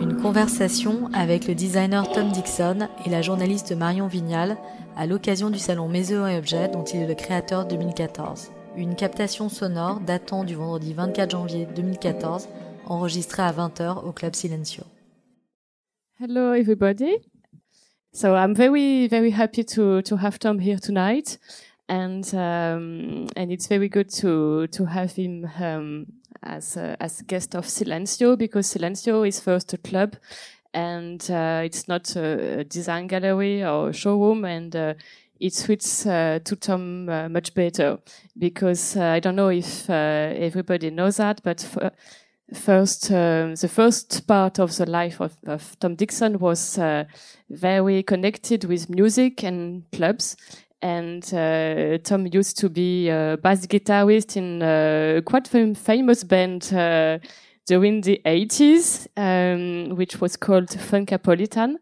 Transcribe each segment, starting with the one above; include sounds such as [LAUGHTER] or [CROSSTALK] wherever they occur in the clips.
Une conversation avec le designer Tom Dixon et la journaliste Marion Vignal à l'occasion du salon Maison et Objets dont il est le créateur 2014. Une captation sonore datant du vendredi 24 janvier 2014 enregistrée à 20h au Club Silencio. Hello everybody. So I'm very very happy to to have Tom here tonight. And um, and it's very good to to have him um, as a, as guest of Silencio because Silencio is first a club, and uh, it's not a, design gallery or showroom, and uh, it suits uh, to Tom uh, much better because uh, I don't know if uh, everybody knows that, but. First, the first part of the life of, of Tom Dixon was very connected with music and clubs, and uh, Tom used to be a bass guitarist in a quite fam famous band uh, during the 80s, um, which was called Funkapolitan.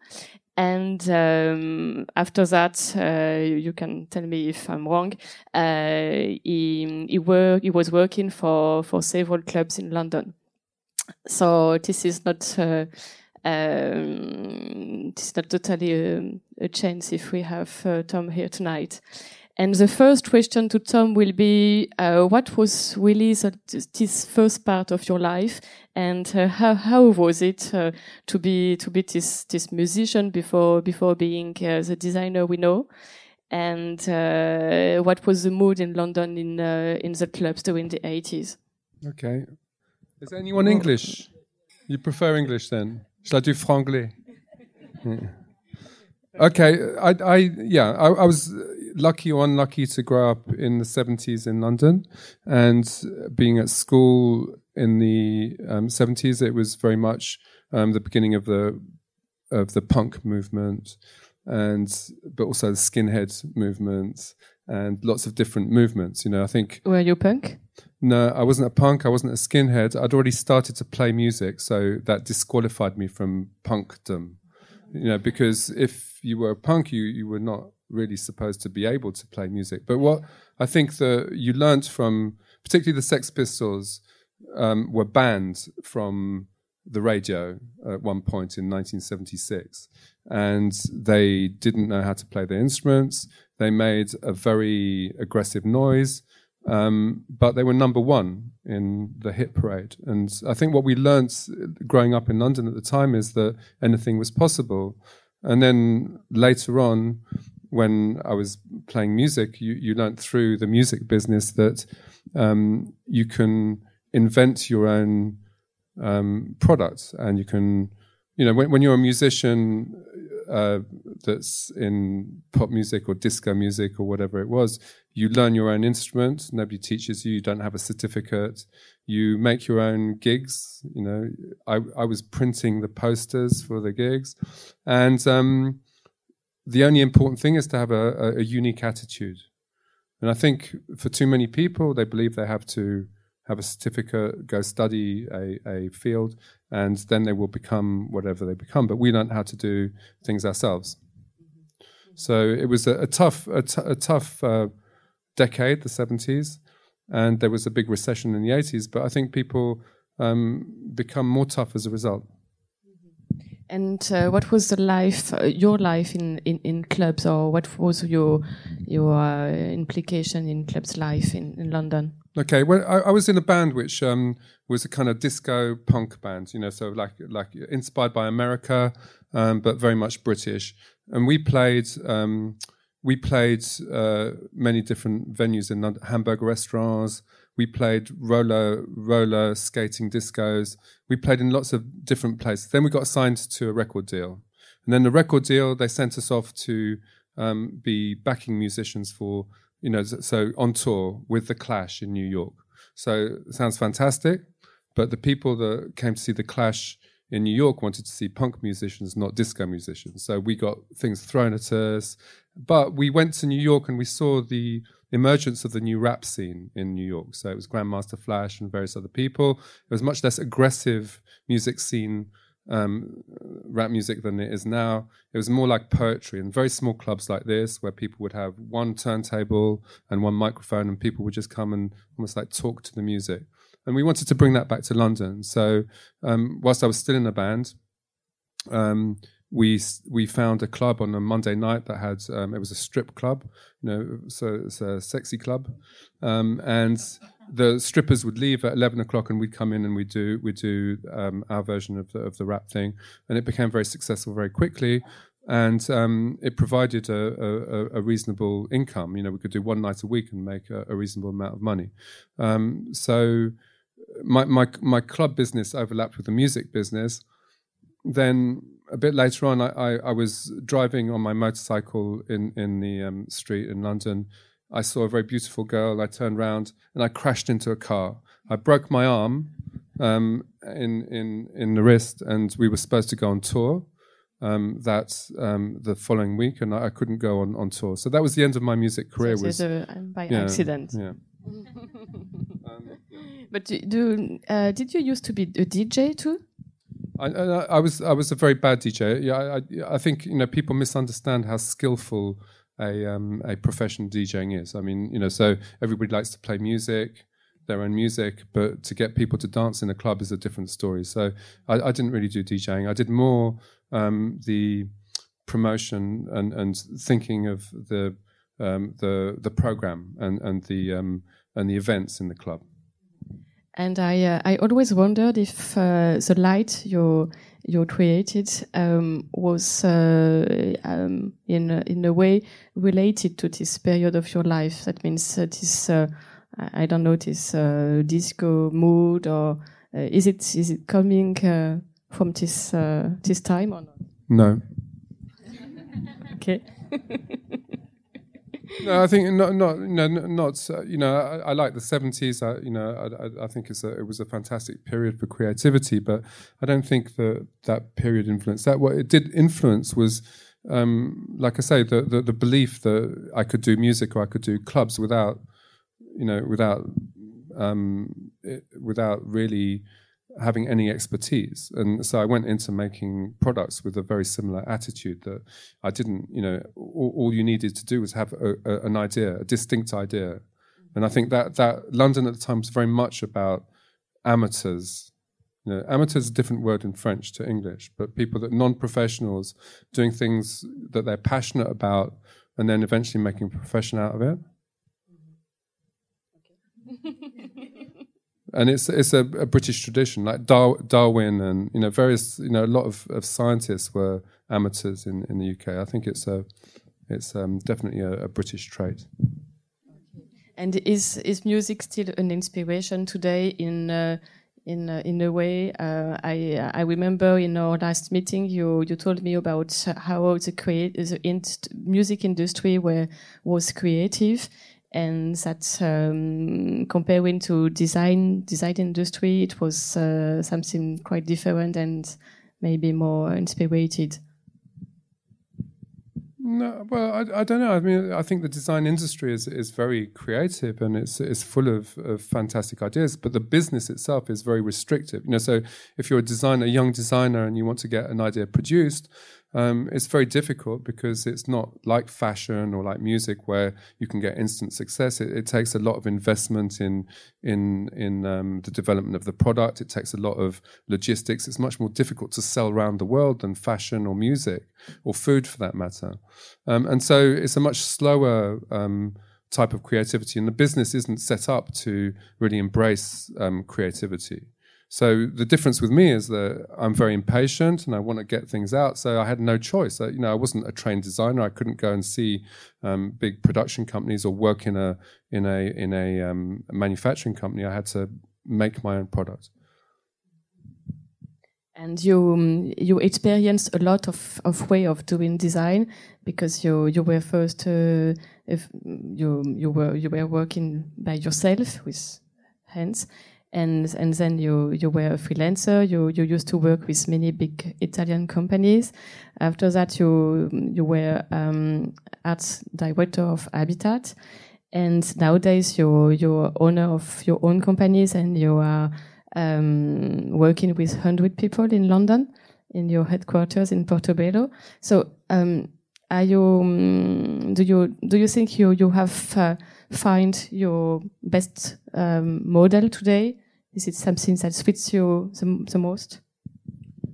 And um, after that, uh, you can tell me if I'm wrong. Uh, he he, he was working for for several clubs in London. So this is not uh, um, it's not totally a, a, chance if we have uh, Tom here tonight. And the first question to Tom will be, uh, what was really the, this first part of your life, and uh, how how was it uh, to be to be this this musician before before being uh, the designer we know, and uh, what was the mood in London in in the clubs during the eighties? Okay, is anyone English? You prefer English then? Shall I do franglais? Yeah. Okay, I, I yeah, I, I, was lucky or unlucky to grow up in the seventies in London, and being at school in the um, seventies, it was very much um, the beginning of the of the punk movement, and but also the skinhead movement, and lots of different movements. You know, I think. Were you punk? No, I wasn't a punk. I wasn't a skinhead. I'd already started to play music, so that disqualified me from punkdom. You know, because if you were a punk, you you were not really supposed to be able to play music. But what I think that you learnt from, particularly the Sex Pistols, um, were banned from the radio at one point in 1976, and they didn't know how to play their instruments. They made a very aggressive noise um, but they were number one in the hit parade. And I think what we learned growing up in London at the time is that anything was possible. And then later on, when I was playing music, you, you through the music business that um, you can invent your own um, products and you can, you know, when, when you're a musician, uh, that's in pop music or disco music or whatever it was, you learn your own instrument. Nobody teaches you. You don't have a certificate. You make your own gigs. You know, I, I was printing the posters for the gigs, and um, the only important thing is to have a, a, a unique attitude. And I think for too many people, they believe they have to have a certificate, go study a, a field, and then they will become whatever they become. But we learn how to do things ourselves. So it was a, a tough, a, t- a tough uh, decade, the seventies, and there was a big recession in the eighties. But I think people um, become more tough as a result. And uh, what was the life, uh, your life in, in, in, clubs, or what was your your uh, implication in clubs' life in, in London? Okay, well, I, I, was in a band which um, was a kind of disco punk band, you know, so like like inspired by America, um, but very much British. And we played um, we played uh, many different venues in London, hamburger restaurants. We played roller roller skating discos. We played in lots of different places. Then we got signed to a record deal, and then the record deal they sent us off to um, be backing musicians for you know, so on tour with the Clash in New York. So sounds fantastic, but the people that came to see the Clash in New York wanted to see punk musicians, not disco musicians. So we got things thrown at us. But we went to New York and we saw the emergence of the new rap scene in New York. So it was Grandmaster Flash and various other people. It was much less aggressive music scene um, rap music than it is now. It was more like poetry and very small clubs like this where people would have one turntable and one microphone and people would just come and almost like talk to the music. And we wanted to bring that back to London. So um, whilst I was still in the band, um, we we found a club on a Monday night that had um, it was a strip club, you know, so it's a sexy club, um, and the strippers would leave at eleven o'clock, and we'd come in and we do we do um, our version of the of the rap thing, and it became very successful very quickly. And um, it provided a, a, a, reasonable income. You know, we could do one night a week and make a, a reasonable amount of money. Um, so, my, my my club business overlapped with the music business. Then a bit later on, I, I, I, was driving on my motorcycle in in the um, street in London. I saw a very beautiful girl. I turned around and I crashed into a car. I broke my arm um, in in in the wrist, and we were supposed to go on tour um, that um, the following week, and I, I, couldn't go on, on tour. So that was the end of my music career. So was a, um, by yeah, accident. Yeah. [LAUGHS] Um, but do, do uh, did you used to be a DJ too? I, I, was I was a very bad DJ. Yeah, I, I think you know people misunderstand how skillful a um, a professional DJing is. I mean, you know, so everybody likes to play music, their own music, but to get people to dance in a club is a different story. So I, I didn't really do DJing. I did more um, the promotion and and thinking of the um, the the program and and the um, and the events in the club. And I, uh, I always wondered if uh, the light you you created um, was uh, um, in in a way related to this period of your life. That means this I don't know this disco mood, or is it is it coming from this this time or not? No. okay. [LAUGHS] no, I think not, not, no, not. Uh, you know, I, I, like the seventies. you know, I, I, think a, it was a fantastic period for creativity, but I don't think that that period influenced that. What it did influence was, um, like I say, the, the, the belief that I could do music or I could do clubs without, you know, without um, it, without really having any expertise. And so I went into making products with a very similar attitude that I didn't, you know, all, all you needed to do was have a, a, an idea, a distinct idea. And I think that, that London at the time was very much about amateurs. You know, amateurs is a different word in French to English, but people that non-professionals doing things that they're passionate about and then eventually making a profession out of it. Mm-hmm. Okay. [LAUGHS] and it's it's a, a British tradition, like Dar- Darwin and you know various you know a lot of, of scientists were amateurs in, in the UK. I think it's a it's um, definitely a, a, British trait. And is is music still an inspiration today in uh, in uh, in a way? Uh, I I remember in our last meeting you you told me about how the create the music industry were was creative and that um, comparing to design design industry, it was uh, something quite different and maybe more inspired. No, well, I, I, don't know. I mean, I think the design industry is is very creative and it's it's full of, of fantastic ideas. But the business itself is very restrictive. You know, so if you're a designer, a young designer, and you want to get an idea produced, um, it's very difficult because it's not like fashion or like music where you can get instant success. It, it takes a lot of investment in in in um, the development of the product. It takes a lot of logistics. It's much more difficult to sell around the world than fashion or music or food, for that matter. Um, and so it's a much slower um, type of creativity, and the business isn't set up to really embrace um, creativity. So the difference with me is that I'm very impatient and I want to get things out. So I had no choice. I, you know, I wasn't a trained designer. I couldn't go and see um, big production companies or work in a in a in a um, manufacturing company. I had to make my own product. And you um, you experienced a lot of, of way of doing design because you you were first uh, if you you were you were working by yourself with hands and and then you you were a freelancer. You you used to work with many big Italian companies. After that, you you were um, art director of Habitat, and nowadays you're you're owner of your own companies and you are um, working with hundred people in London. in your headquarters in Portobello. So, um, are you? Um, do you do you think you you have uh, find your best um, model today? Is it something that fits you the, the most?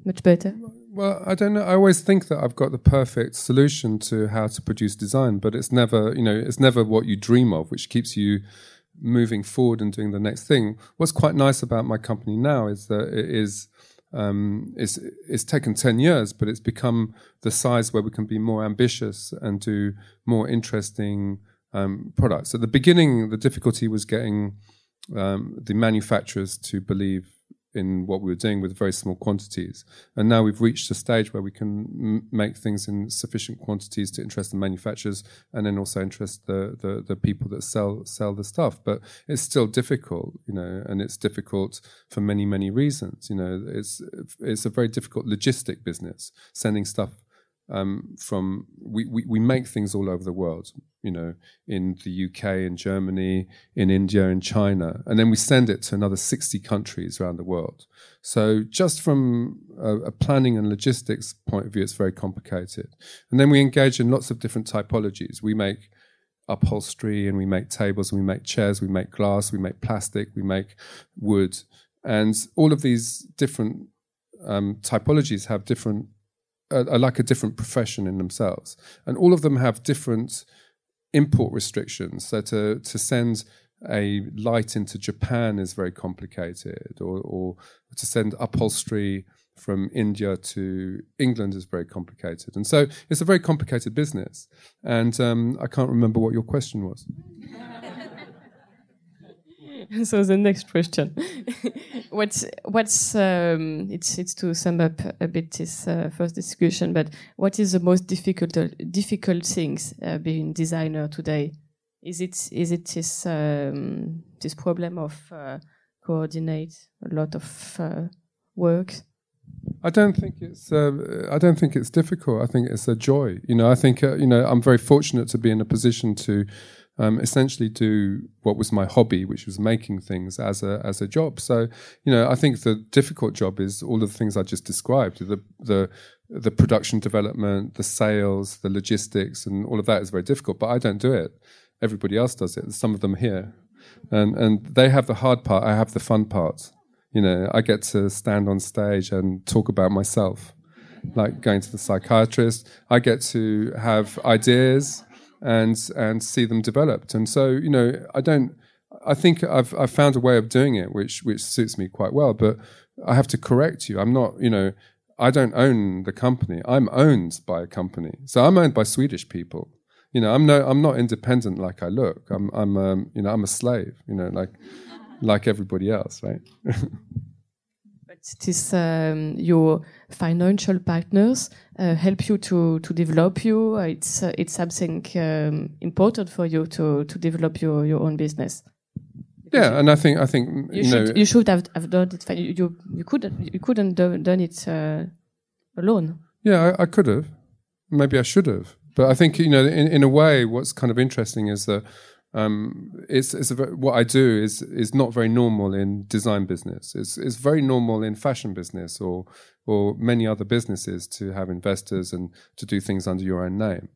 Much better. Well, I don't know. I always think that I've got the perfect solution to how to produce design, but it's never, you know, it's never what you dream of, which keeps you moving forward and doing the next thing. What's quite nice about my company now is that it is um, it's, it's taken 10 years, but it's become the size where we can be more ambitious and do more interesting um, products. At the beginning, the difficulty was getting um, the manufacturers to believe in what we were doing with very small quantities. And now we've reached a stage where we can m- make things in sufficient quantities to interest the manufacturers and then also interest the, the, the people that sell sell the stuff. But it's still difficult, you know, and it's difficult for many many reasons. You know, it's it's a very difficult logistic business sending stuff um, from we, we, we make things all over the world, you know, in the UK, in Germany, in India, in China, and then we send it to another 60 countries around the world. So just from a, a planning and logistics point of view, it's very complicated. And then we engage in lots of different typologies. We make upholstery and we make tables and we make chairs, we make glass, we make plastic, we make wood. And all of these different um, typologies have different are, are like a different profession in themselves, and all of them have different import restrictions. So to to send a light into Japan is very complicated, or, or to send upholstery from India to England is very complicated. And so it's a very complicated business. And um, I can't remember what your question was. [LAUGHS] [LAUGHS] so the next question [LAUGHS] what's what's um, it's it's to sum up a bit this uh, first discussion but what is the most difficult difficult things uh, being designer today is it is it this um, this problem of uh, coordinate a lot of uh, work I don't think it's. Uh, I don't think it's difficult. I think it's a joy. You know. I think. Uh, you know. I'm very fortunate to be in a position to um, essentially do what was my hobby, which was making things as a as a job. So, you know, I think the difficult job is all of the things I just described: the the the production development, the sales, the logistics, and all of that is very difficult. But I don't do it. Everybody else does it. Some of them here, and and they have the hard part. I have the fun part. You know, I get to stand on stage and talk about myself, like going to the psychiatrist. I get to have ideas and and see them developed. And so, you know, I don't. I think I've I've found a way of doing it which which suits me quite well. But I have to correct you. I'm not. You know, I don't own the company. I'm owned by a company. So I'm owned by Swedish people. You know, I'm no. I'm not independent like I look. I'm. I'm. Um, you know, I'm a slave. You know, like like everybody else, right? [LAUGHS] it is um, your financial partners uh, help you to to develop you. It's uh, it's something um, important for you to to develop your your own business. Yeah, and I think I think you, you should know you should have, have done it. You you, you couldn't you couldn't do, done it uh, alone. Yeah, I, I could have. Maybe I should have. But I think you know, in, in a way, what's kind of interesting is that um, it's, it's very, what I do is is not very normal in design business. It's it's very normal in fashion business or or many other businesses to have investors and to do things under your own name.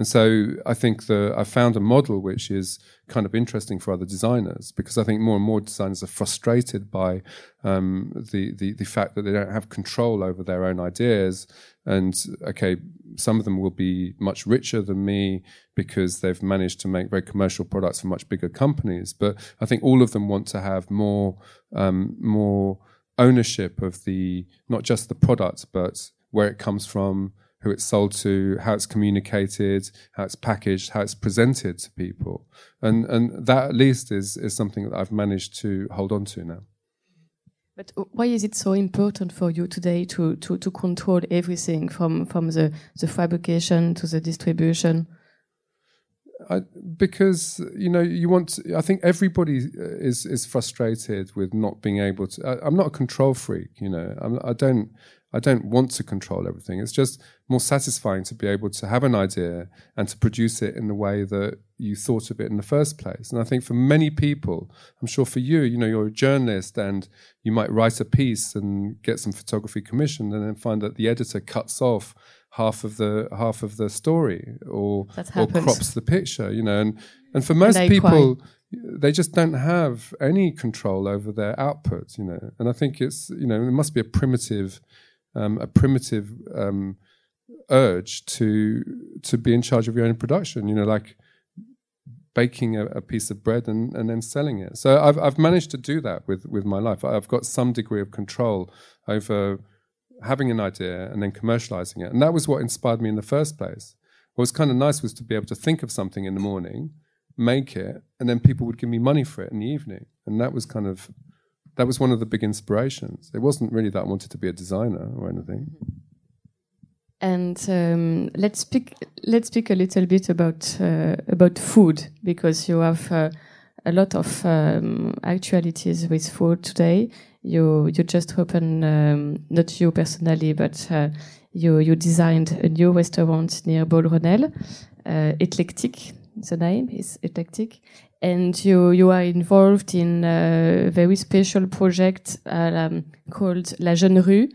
And so I think the I found a model which is kind of interesting for other designers because I think more and more designers are frustrated by um, the, the the fact that they don't have control over their own ideas. And okay, some of them will be much richer than me because they've managed to make very commercial products for much bigger companies. But I think all of them want to have more um, more ownership of the not just the product, but where it comes from, who it's sold to, how it's communicated, how it's packaged, how it's presented to people, and and that at least is is something that I've managed to hold on to now. But why is it so important for you today to, to, to control everything from, from the, the fabrication to the distribution? I, because you know you want. To, I think everybody is is frustrated with not being able to. I, am not a control freak. You know, I'm, I don't. I don't want to control everything. It's just more satisfying to be able to have an idea and to produce it in the way that you thought of it in the first place. And I think for many people, I'm sure for you, you know, you're a journalist and you might write a piece and get some photography commissioned and then find that the editor cuts off half of the half of the story or or crops the picture, you know. And and for most people quite they just don't have any control over their output, you know. And I think it's, you know, it must be a primitive, um, a primitive um, urge to to be in charge of your own production, you know, like baking a, a, piece of bread and, and then selling it. So I've I've managed to do that with with my life. I've got some degree of control over having an idea and then commercializing it, and that was what inspired me in the first place. What was kind of nice was to be able to think of something in the morning make it, and then people would give me money for it in the evening. And that was kind of that was one of the big inspirations. It wasn't really that I wanted to be a designer or anything. And um, let's speak let's speak a little bit about uh, about food because you have uh, a lot of um, actualities with food today. You you just opened um, not you personally, but uh, you you designed a new restaurant near Beaugrenelle, uh, Eclectic the name is eclectic and you you are involved in a very special project um, called La Jeune Rue,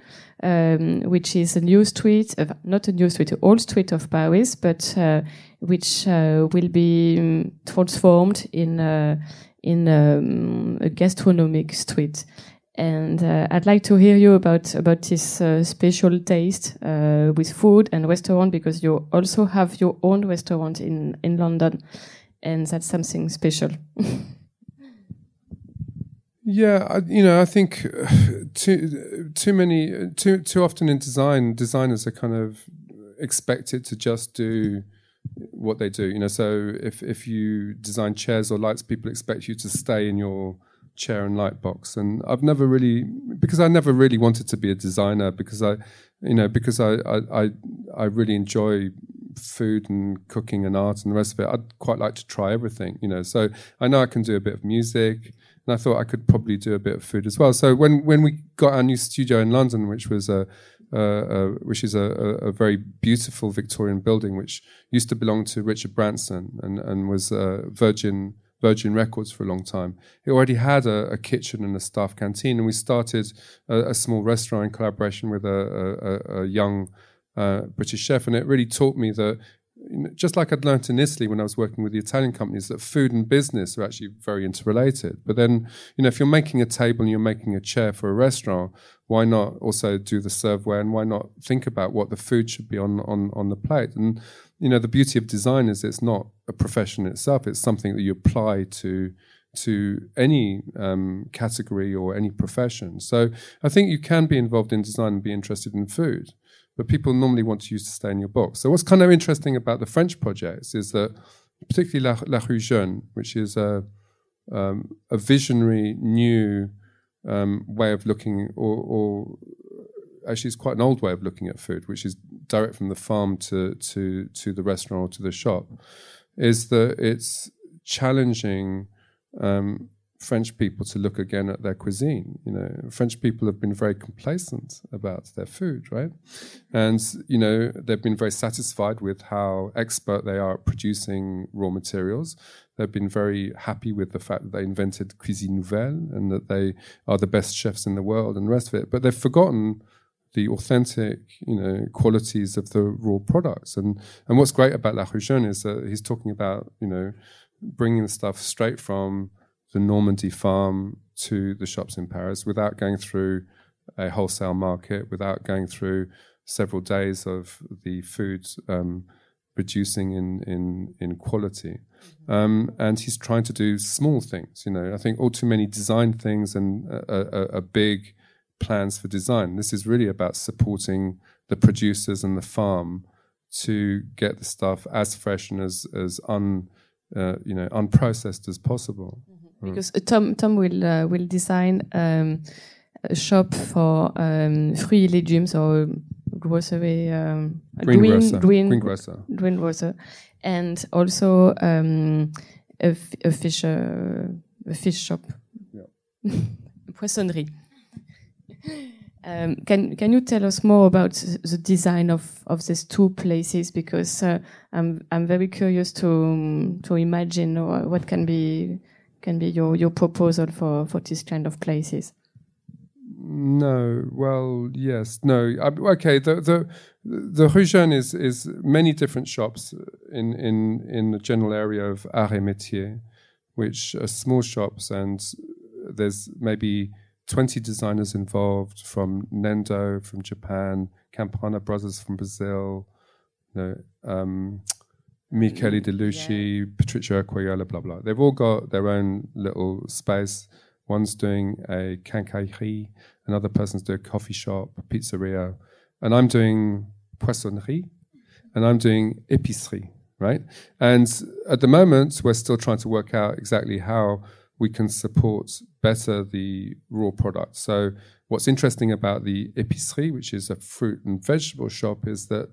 um, which is a new street, uh, not a new street, an old street of Paris, but uh, which uh, will be um, transformed in in um, a gastronomic street. And uh, I'd like to hear you about about this uh, special taste uh, with food and restaurant because you also have your own restaurant in in London, and that's something special. [LAUGHS] yeah, I, you know, I think [SIGHS] too too many too too often in design, designers are kind of expected to just do what they do. You know, so if if you design chairs or lights, people expect you to stay in your chair and light box and i've never really because i never really wanted to be a designer because i you know because i i i, I really enjoy food and cooking and art and the rest of it i'd quite like to try everything you know so i know i can do a bit of music and i thought i could probably do a bit of food as well so when when we got our new studio in london which was a uh, uh, which is a, a, very beautiful Victorian building, which used to belong to Richard Branson and, and was uh, Virgin Virgin Records for a long time. It already had a, a kitchen and a staff canteen, and we started a, a small restaurant in collaboration with a, a young uh, British chef. And it really taught me that, just like I'd learned in Italy when I was working with the Italian companies, that food and business are actually very interrelated. But then, you know, if you're making a table and you're making a chair for a restaurant, why not also do the serveware and why not think about what the food should be on on on the plate? And you know, the beauty of design is it's not a profession itself. It's something that you apply to to any um, category or any profession. So I think you can be involved in design and be interested in food, but people normally want you to stay in your box. So what's kind of interesting about the French projects is that, particularly La, La Rue Jeune, which is a um, a visionary new um, way of looking or, or actually it's quite an old way of looking at food, which is direct from the farm to to to the restaurant or to the shop, is that it's challenging um, French people to look again at their cuisine. You know, French people have been very complacent about their food, right? And you know, they've been very satisfied with how expert they are at producing raw materials. They've been very happy with the fact that they invented cuisine nouvelle and that they are the best chefs in the world and the rest of it. But they've forgotten the authentic, you know, qualities of the raw products. And and what's great about La Rue is that he's talking about, you know, bringing the stuff straight from the Normandy farm to the shops in Paris without going through a wholesale market, without going through several days of the food um, reducing in in in quality. Mm-hmm. Um, and he's trying to do small things. You know, I think all too many design things and a, a, a big plans for design. This is really about supporting the producers and the farm to get the stuff as fresh and as as un uh, you know unprocessed as possible. Mm-hmm. Because uh, Tom Tom will uh, will design um, a shop for um, fruits legumes or grocery um, green, green, grocer and also um, a, fish uh, a fish shop. Yeah. [LAUGHS] Poissonnerie. Um, can can you tell us more about the design of, of these two places? Because uh, I'm I'm very curious to um, to imagine what can be can be your, your proposal for, for this kind of places. No, well, yes, no. Okay, the the the Rue Jeune is is many different shops in in in the general area of Arts et Métiers, which are small shops, and there's maybe 20 designers involved from Nendo from Japan, Campana Brothers from Brazil, you know, um, Michele mm, De Lucchi, yeah. Patricia Urquiola, blah, blah. They've all got their own little space. One's doing a quincaillerie, another person's doing a coffee shop, a pizzeria, and I'm doing poissonnerie, and I'm doing épicerie, right? And at the moment, we're still trying to work out exactly how we can support better the raw product. So, what's interesting about the épicerie, which is a fruit and vegetable shop, is that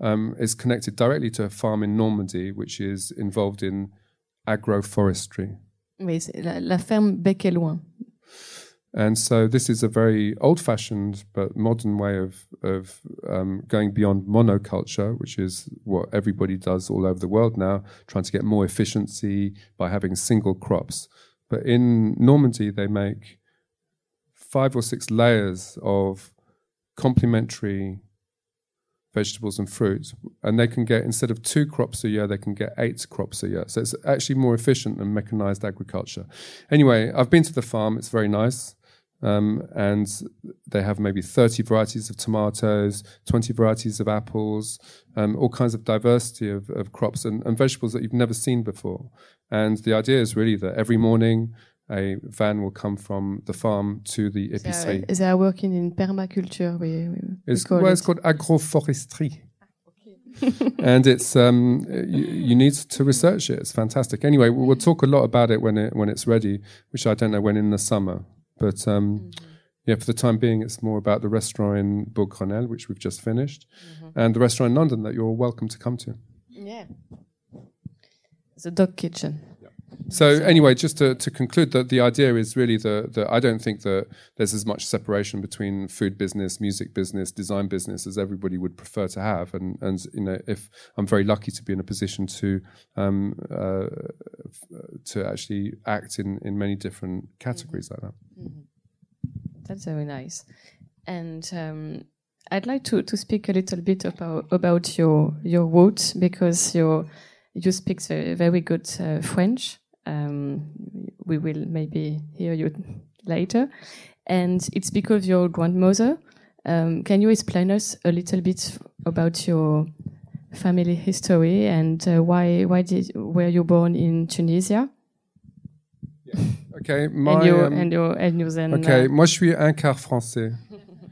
um, is connected directly to a farm in Normandy, which is involved in agroforestry. Oui, la, la ferme Bec Hellouin. And so this is a very old-fashioned but modern way of of um, going beyond monoculture, which is what everybody does all over the world now, trying to get more efficiency by having single crops. But in Normandy, they make five or six layers of complementary vegetables and fruits, and they can get instead of two crops a year, they can get eight crops a year. So it's actually more efficient than mechanized agriculture. Anyway, I've been to the farm; it's very nice. Um, and they have maybe 30 varieties of tomatoes, 20 varieties of apples, um, all kinds of diversity of, of crops and, and, vegetables that you've never seen before. And the idea is really that every morning a van will come from the farm to the épicerie. Is they are working in permaculture. We, we it's, well, it. it's called agroforestry. [LAUGHS] and it's um, you, you, need to research it. It's fantastic. Anyway, we'll talk a lot about it when it when it's ready, which I don't know when in the summer. But um, mm-hmm. yeah, for the time being, it's more about the restaurant in Beaugrenelle, which we've just finished, mm-hmm. and the restaurant in London that you're welcome to come to. Yeah, the Dock Kitchen. So anyway, just to, to conclude, that the idea is really that the, I don't think that there's as much separation between food business, music business, design business as everybody would prefer to have. And and you know, if I'm very lucky to be in a position to um, uh, to actually act in in many different categories mm-hmm. like that. Mm-hmm. That's very nice. And um, I'd like to, to speak a little bit about about your your roots because your you speak very, very good uh, French um, we will maybe hear you later. And it's because of your grandmother. Um, can you explain us a little bit about your family history and uh, why why did were you born in Tunisia? Yeah. Okay, my, and, your, um, and, your, and your then, Okay, uh, moi je suis un quart français.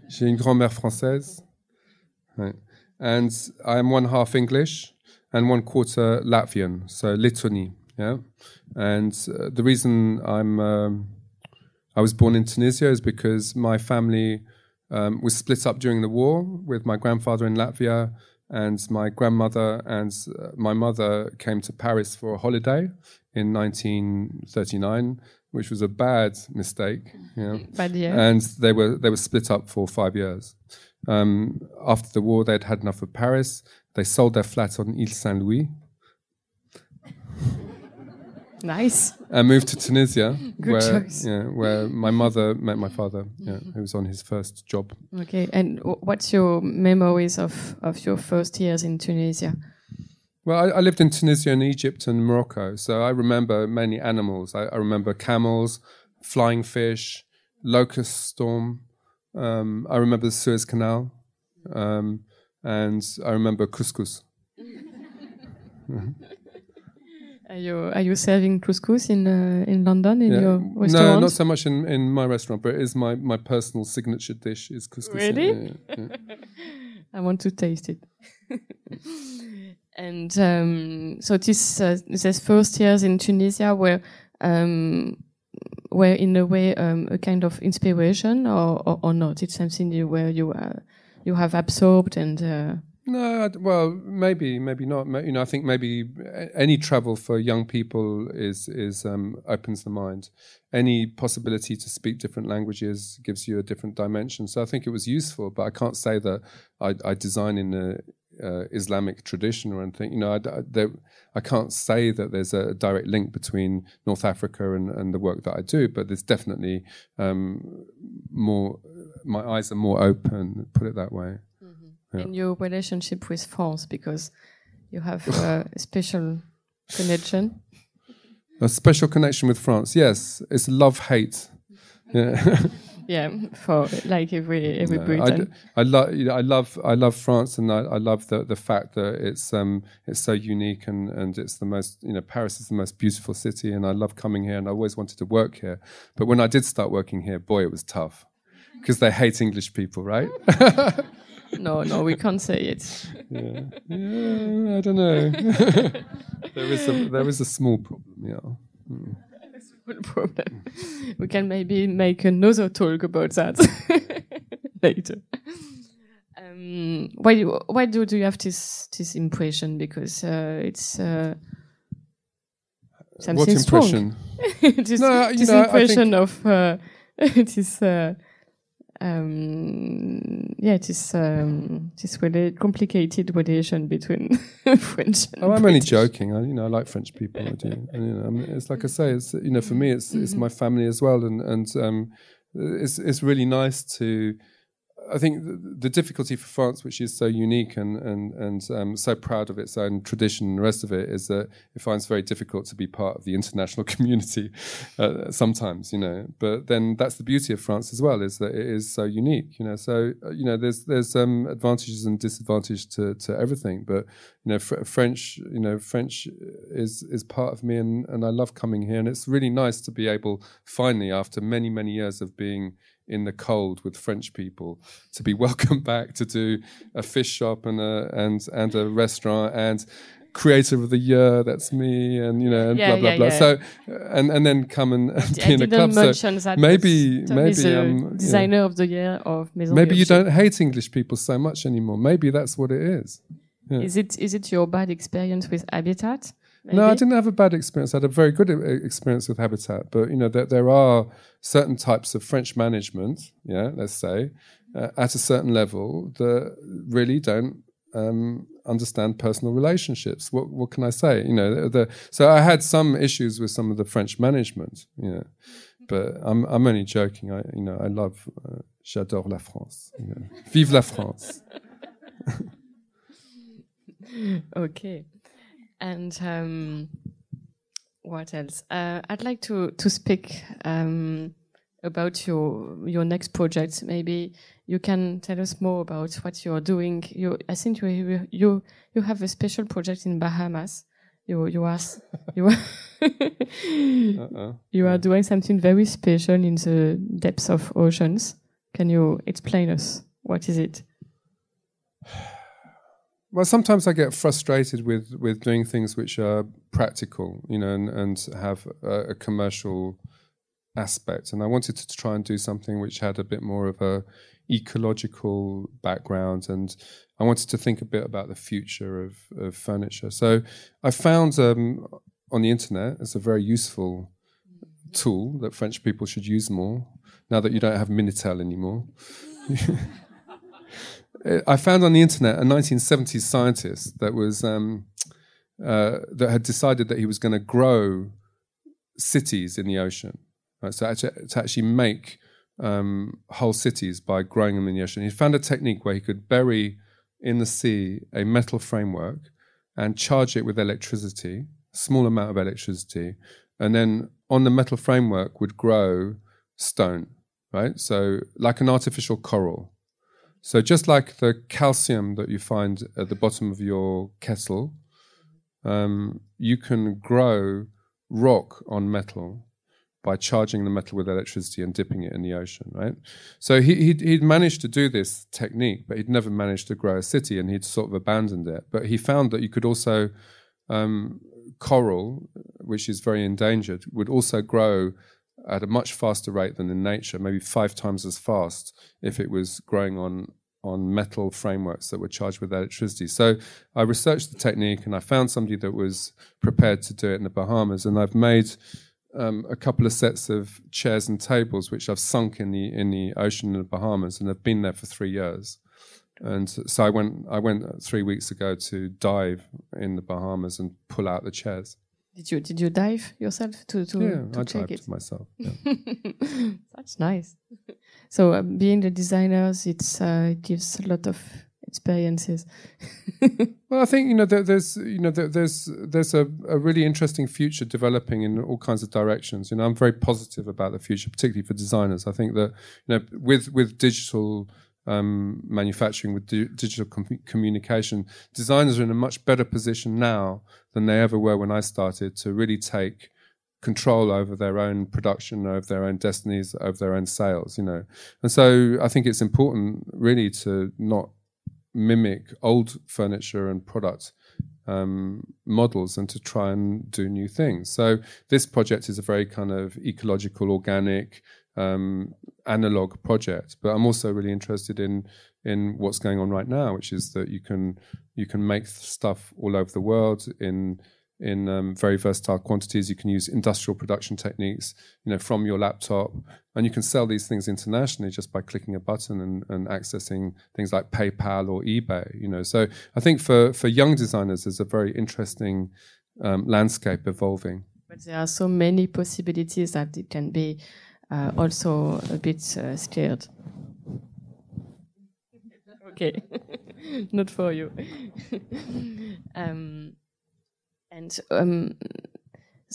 J'ai une grand-mère française. Right. And I am one half English and one quarter Latvian, so Lithuania. Yeah, and uh, the reason I'm um, I was born in Tunisia is because my family um, was split up during the war with my grandfather in Latvia and my grandmother and uh, my mother came to Paris for a holiday in 1939, which was a bad mistake. Yeah. Bad year. And they were they were split up for five years. Um, after the war, they'd had enough of Paris. They sold their flat on Ile Saint Louis, Nice. I moved to Tunisia, Good where choice. yeah, where my mother met my father, yeah, who was on his first job. Okay, and what's your memories of of your first years in Tunisia? Well, I, I, lived in Tunisia and Egypt and Morocco, so I remember many animals. I, I remember camels, flying fish, locust storm. Um, I remember the Suez Canal, um, and I remember couscous. [LAUGHS] Are you are you serving couscous in uh, in London in yeah. your restaurant? No, not so much in, in my restaurant, but it is my, my personal signature dish is couscous. Really? Yeah, yeah, [LAUGHS] I want to taste it. [LAUGHS] and um, so this uh, this first years in Tunisia were um, were in a way um, a kind of inspiration or, or, or not? It's something you, where you uh, you have absorbed and uh, No, well, maybe, maybe not. You know, I think maybe any travel for young people is is um, opens the mind. Any possibility to speak different languages gives you a different dimension. So I think it was useful, but I can't say that I, I design in the uh, Islamic tradition or anything. You know, I, I, there, I, can't say that there's a direct link between North Africa and, and the work that I do, but there's definitely um, more. My eyes are more open. Put it that way yeah. in your relationship with France because you have [LAUGHS] a special connection. A special connection with France, yes. It's love hate. [LAUGHS] Yeah. yeah, for like every every no, Briton. I, I love you know, I love I love France, and I, I love the the fact that it's um it's so unique and and it's the most you know Paris is the most beautiful city, and I love coming here, and I always wanted to work here. But when I did start working here, boy, it was tough because they hate English people, right? [LAUGHS] no, no, we can't say it. Yeah, yeah I don't know. [LAUGHS] there is a there is a small problem. Yeah. [LAUGHS] Mm. Small problem. We can maybe make another talk about that [LAUGHS] later. Um, why why do, do you have this this impression? Because uh, it's uh, something what impression? this, no, this know, impression of uh, this uh, um, yeah, it is um, it is really complicated relation between [LAUGHS] French. oh, I'm British. only joking. I, you know, I like French people. I do. And, you know, I mean, it's like I say. It's you know, for me, it's mm-hmm. it's my family as well, and and um, it's it's really nice to I think the, difficulty for France, which is so unique and and and um, so proud of its own tradition and the rest of it, is that it finds very difficult to be part of the international [LAUGHS] community uh, sometimes, you know. But then that's the beauty of France as well, is that it is so unique, you know. So uh, you know, there's there's um, advantages and disadvantages to to everything, but you know, fr- French, you know, French is is part of me, and and I love coming here, and it's really nice to be able finally, after many many years of being in the cold with French people to be [LAUGHS] welcomed back to do a fish shop and a and and a restaurant and creator of the year that's me and you know and yeah, blah blah yeah, blah. yeah. so and and then come and, and [LAUGHS] be in a club. So maybe maybe um, designer of the year of Maison maybe you don't hate english people so much anymore. Maybe that's what it is. Is it is it your bad experience with habitat Maybe? No, I didn't have a bad experience. I had a very good experience with Habitat, but you know there, there are certain types of French management, yeah, let's say, uh, at a certain level that really don't um, understand personal relationships. What what can I say? You know, the, the, so I had some issues with some of the French management, you know, but I'm I'm only joking. I you know I love, uh, j'adore la France. You know. Vive la France. [LAUGHS] okay. And um, what else? Uh, I'd like to to speak um, about your your next project. Maybe you can tell us more about what you're doing. You, I think you you you have a special project in Bahamas. You you are [LAUGHS] you are uh-uh. [LAUGHS] you are doing something very special in the depths of oceans. Can you explain us what is it? [SIGHS] Well, sometimes I get frustrated with with doing things which are practical, you know, and, and have a, a, commercial aspect. And I wanted to try and do something which had a bit more of a ecological background, and I wanted to think a bit about the future of, of furniture. So I found um, on the internet it's a very useful tool that French people should use more. Now that you don't have Minitel anymore. [LAUGHS] I found on the internet a 1970s scientist that was um, uh, that had decided that he was going to grow cities in the ocean. Right? So actually, to actually make um, whole cities by growing them in the ocean. He found a technique where he could bury in the sea a metal framework and charge it with electricity, small amount of electricity, and then on the metal framework would grow stone, right? So like an artificial coral. So just like the calcium that you find at the bottom of your kettle, um, you can grow rock on metal by charging the metal with electricity and dipping it in the ocean, right? So he, he'd, he'd, managed to do this technique, but he'd never managed to grow a city and he'd sort of abandoned it. But he found that you could also, um, coral, which is very endangered, would also grow at a much faster rate than in nature, maybe five times as fast if it was growing on on metal frameworks that were charged with electricity. So I researched the technique and I found somebody that was prepared to do it in the Bahamas, and I've made um, a couple of sets of chairs and tables which I've sunk in the in the ocean in the Bahamas, and have been there for three years. And so I went I went three weeks ago to dive in the Bahamas and pull out the chairs. Did you did you dive yourself to to, yeah, to I check it? myself. [LAUGHS] Yeah. That's nice. So uh, being the designers, it's uh, it gives a lot of experiences. [LAUGHS] Well, I think you know there, there's you know there, there's there's a, a really interesting future developing in all kinds of directions. You know, I'm very positive about the future, particularly for designers. I think that you know with with digital um, manufacturing, with di- digital com- communication, designers are in a much better position now than they ever were when I started to really take control over their own production, over their own destinies, over their own sales. You know, and so I think it's important really to not mimic old furniture and product um, models and to try and do new things. So this project is a very kind of ecological, organic, um, analog project. But I'm also really interested in in what's going on right now, which is that you can you can make stuff all over the world in in um, very versatile quantities. You can use industrial production techniques, you know, from your laptop, and you can sell these things internationally just by clicking a button and, and accessing things like PayPal or eBay. You know, so I think for for young designers, there's a very interesting um, landscape evolving. But there are so many possibilities that it can be also a bit uh, scared. [LAUGHS] okay, [LAUGHS] not for you. [LAUGHS] um, and um,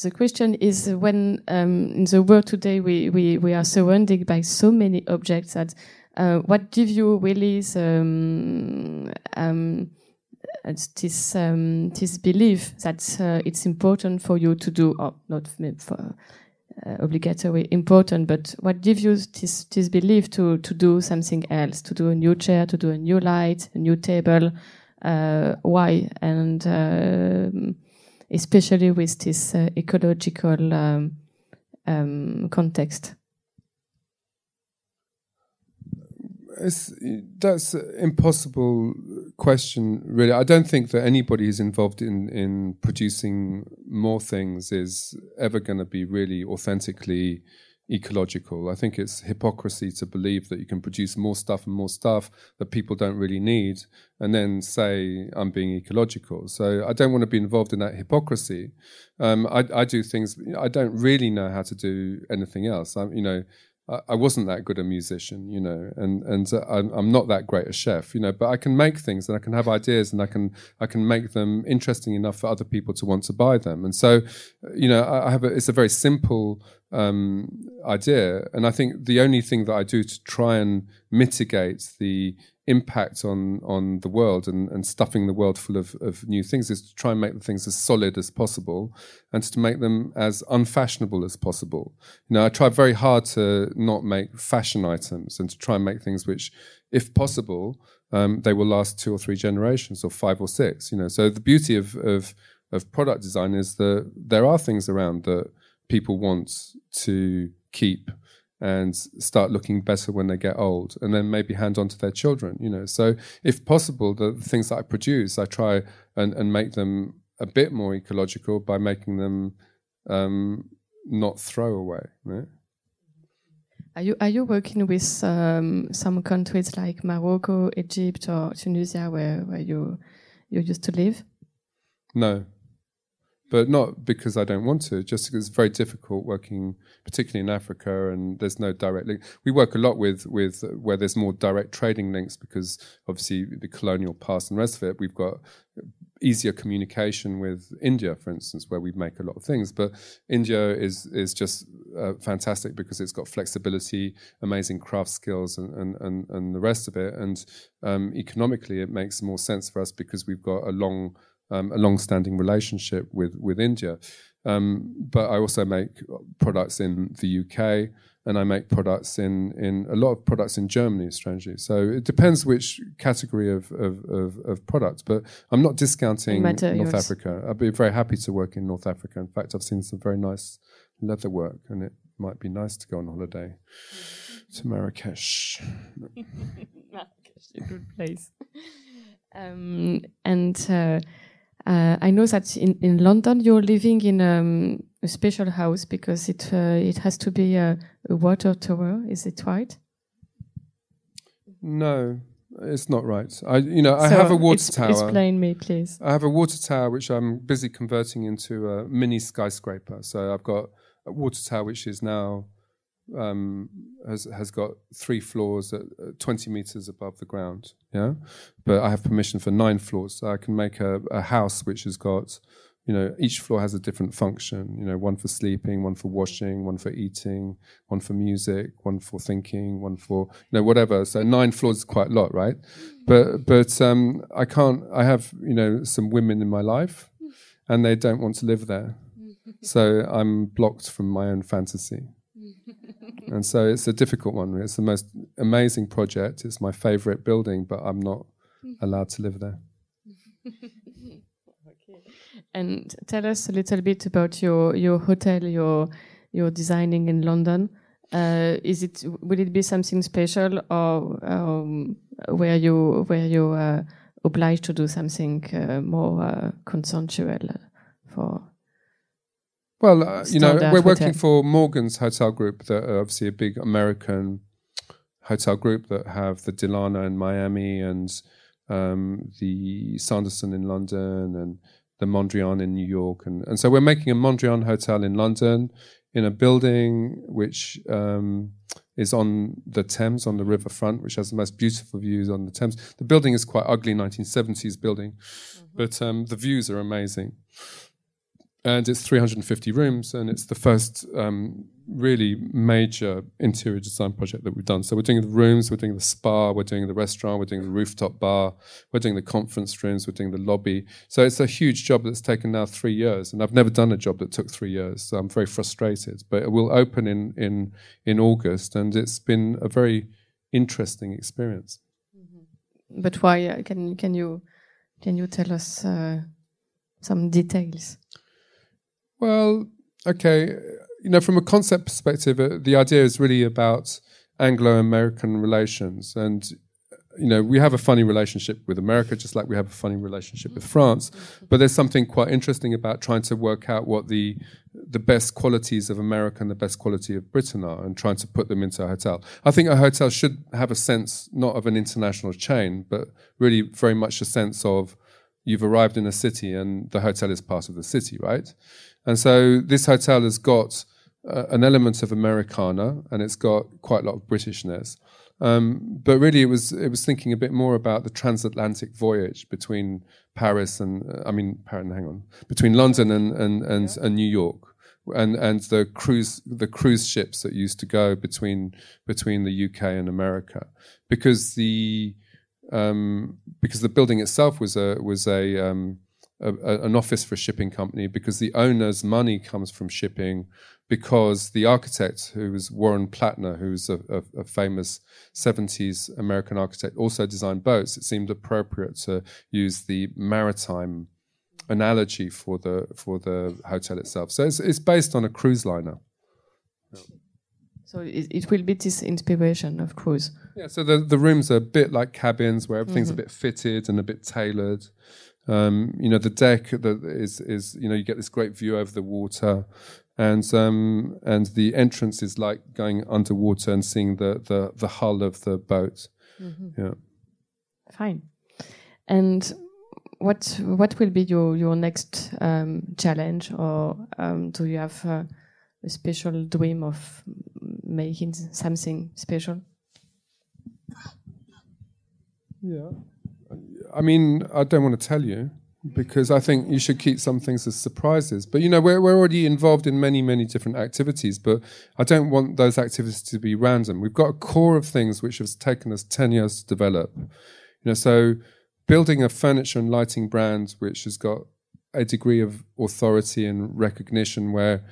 the question is when um, in the world today we, we, we are surrounded by so many objects that uh, what give you really um, um, uh, this um, this belief that uh, it's important for you to do, or not for uh, obligatory important, but what gives you this this belief to to do something else, to do a new chair, to do a new light, a new table? Uh, why? And um, especially with this uh, ecological um, um, context. It's, that's an impossible question, really. I don't think that anybody who's involved in, in producing more things is ever going to be really authentically ecological. I think it's hypocrisy to believe that you can produce more stuff and more stuff that people don't really need and then say I'm being ecological. So I don't want to be involved in that hypocrisy. Um, I, I, do things, I don't really know how to do anything else. I'm, you know, I wasn't that good a musician, you know, and and uh, I'm, I'm, not that great a chef, you know, but I can make things and I can have ideas and I can I can make them interesting enough for other people to want to buy them. And so, you know, I have a, it's a very simple um, idea, and I think the only thing that I do to try and mitigate the impact on on the world and, and stuffing the world full of, of new things is to try and make the things as solid as possible and to make them as unfashionable as possible. You know, I try very hard to not make fashion items and to try and make things which, if possible, um, they will last two or three generations or five or six. You know, so the beauty of of of product design is that there are things around that people want to keep and start looking better when they get old and then maybe hand on to their children you know so if possible the things that i produce i try and, and make them a bit more ecological by making them um, not throwaway right? Are you are you working with um, some countries like Morocco, Egypt, or Tunisia, where, where you you used to live? No, but not because I don't want to, just because it's very difficult working, particularly in Africa, and there's no direct link. We work a lot with with where there's more direct trading links because obviously the colonial past and rest of it. We've got easier communication with India, for instance, where we make a lot of things. But India is is just uh, fantastic because it's got flexibility, amazing craft skills, and and and, and the rest of it. And um, economically, it makes more sense for us because we've got a long um, a long-standing relationship with with India. Um, but I also make products in the UK, and I make products in in a lot of products in Germany, strangely. So it depends which category of of, of, of product. But I'm not discounting North Africa. I'd be very happy to work in North Africa. In fact, I've seen some very nice leather work, and it might be nice to go on holiday to Marrakesh. [LAUGHS] a good place. [LAUGHS] Um, and uh, uh, I know that in, in London you're living in um, a special house because it uh, it has to be a, a, water tower. Is it right? No, it's not right. I you know I so have a water tower. Explain me, please. I have a water tower which I'm busy converting into a mini skyscraper. So I've got a water tower which is now um, has has got three floors at, at 20 meters above the ground. Yeah, but I have permission for nine floors, so I can make a, a house which has got, you know, each floor has a different function. You know, one for sleeping, one for washing, one for eating, one for music, one for thinking, one for you know whatever. So nine floors is quite a lot, right? But but um, I can't. I have you know some women in my life, and they don't want to live there. [LAUGHS] So I'm blocked from my own fantasy. And so it's a difficult one. It's the most amazing project. It's my favorite building, but I'm not allowed to live there. [LAUGHS] okay. And tell us a little bit about your your hotel, your your designing in London. Uh, is it will it be something special, or um, were you were you uh, obliged to do something uh, more uh, consensual for well, uh, you know, we're working for Morgan's Hotel Group, that are obviously a big American hotel group that have the Delano in Miami and um, the Sanderson in London and the Mondrian in New York. And, and so we're making a Mondrian hotel in London in a building which um, is on the Thames, on the riverfront, which has the most beautiful views on the Thames. The building is quite ugly, 1970s building, mm-hmm. but um, the views are amazing and it's 350 rooms, and it's the first um, really major interior design project that we've done. So we're doing the rooms, we're doing the spa, we're doing the restaurant, we're doing the rooftop bar, we're doing the conference rooms, we're doing the lobby. So it's a huge job that's taken now three years, and I've never done a job that took three years. So I'm very frustrated. But it will open in in in August, and it's been a very interesting experience. Mm-hmm. But why? Uh, can can you can you tell us uh, some details? Well, okay. You know, from a concept perspective, uh, the idea is really about Anglo American relations. And, you know, we have a funny relationship with America, just like we have a funny relationship with France. But there's something quite interesting about trying to work out what the the best qualities of America and the best quality of Britain are and trying to put them into a hotel. I think a hotel should have a sense not of an international chain, but really very much a sense of you've arrived in a city and the hotel is part of the city, right? And so this hotel has got uh, an element of Americana and it's got quite a lot of Britishness. Um, but really, it was it was thinking a bit more about the transatlantic voyage between Paris and uh, I mean, hang on, between London and and and, yeah. and New York, and and the cruise the cruise ships that used to go between between the UK and America, because the um, because the building itself was a was a um, a, a, an office for a shipping company because the owner's money comes from shipping because the architect who was Warren Platner, who's a, a, a, famous 70s American architect, also designed boats. It seemed appropriate to use the maritime analogy for the for the hotel itself. So it's, it's based on a cruise liner. So it, it, will be this inspiration of cruise. Yeah. So the the rooms are a bit like cabins where everything's mm-hmm. a bit fitted and a bit tailored. Um, you know, the deck that is is you know you get this great view over the water, and um, and the entrance is like going underwater and seeing the the, the hull of the boat. Mm-hmm. Yeah. Fine. And what what will be your your next um, challenge, or um, do you have uh, a special dream of making something special? Yeah. I mean, I don't want to tell you because I think you should keep some things as surprises. But you know, we're we're already involved in many many different activities, but I don't want those activities to be random. We've got a core of things which has taken us ten years to develop. You know, so building a furniture and lighting brand which has got a degree of authority and recognition where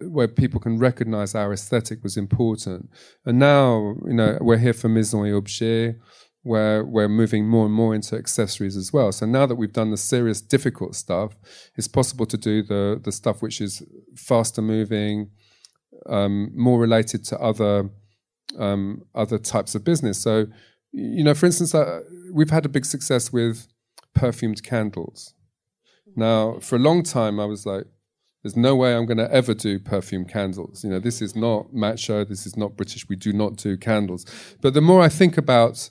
where people can recognize our aesthetic was important. And now, you know, we're here for Maison et Objet where we're moving more and more into accessories as well. So now that we've done the serious, difficult stuff, it's possible to do the the stuff which is faster moving, um, more related to other um, other types of business. So you know, for instance, uh, we've had a big success with perfumed candles. Now, for a long time, I was like, there's no way I'm going to ever do perfume candles. You know, this is not macho. This is not British. We do not do candles. But the more I think about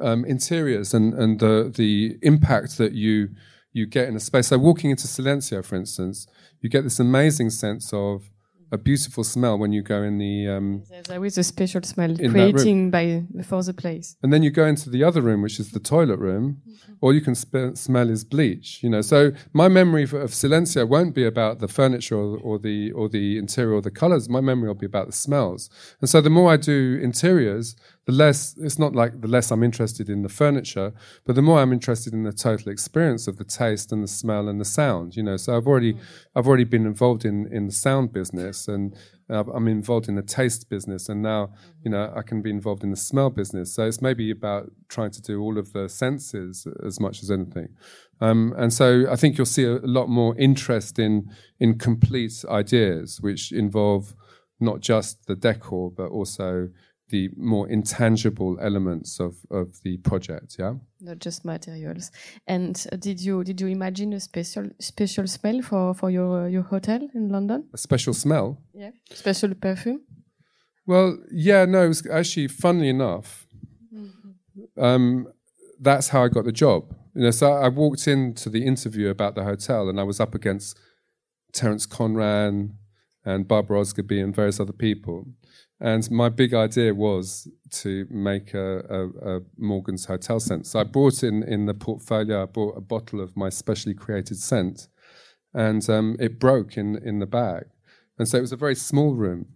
um, interiors and, and the, the impact that you, you get in a space, so walking into Silencio, for instance, you get this amazing sense of a beautiful smell when you go in the. Um, There's always a special smell creating by before the place. And then you go into the other room, which is the toilet room. All you can sp- smell is bleach. You know, so my memory of, of Silencio won't be about the furniture or, or, the or the interior or the colors. My memory will be about the smells. And so the more I do interiors, the less it's not like the less I'm interested in the furniture, but the more I'm interested in the total experience of the taste and the smell and the sound. You know, so I've already mm. I've already been involved in in the sound business and I'm involved in the taste business, and now you know I can be involved in the smell business. So it's maybe about trying to do all of the senses as much as anything. Um, and so I think you'll see a, a lot more interest in in complete ideas, which involve not just the decor but also the more intangible elements of, of the project yeah? Not just materials. And uh, did you did you imagine a special special smell for for your your hotel in london? A special smell? Yeah. Special perfume? Well yeah no it was actually funnily enough mm-hmm. um, that's how i got the job. You know so i walked into the interview about the hotel and i was up against terence conran and Barber Osgerby and various other people and my big idea was to make a, a, a, Morgan's hotel scent. So I brought in in the portfolio. I bought a bottle of my specially created scent, and um, it broke in in the bag. And so it was a very small room,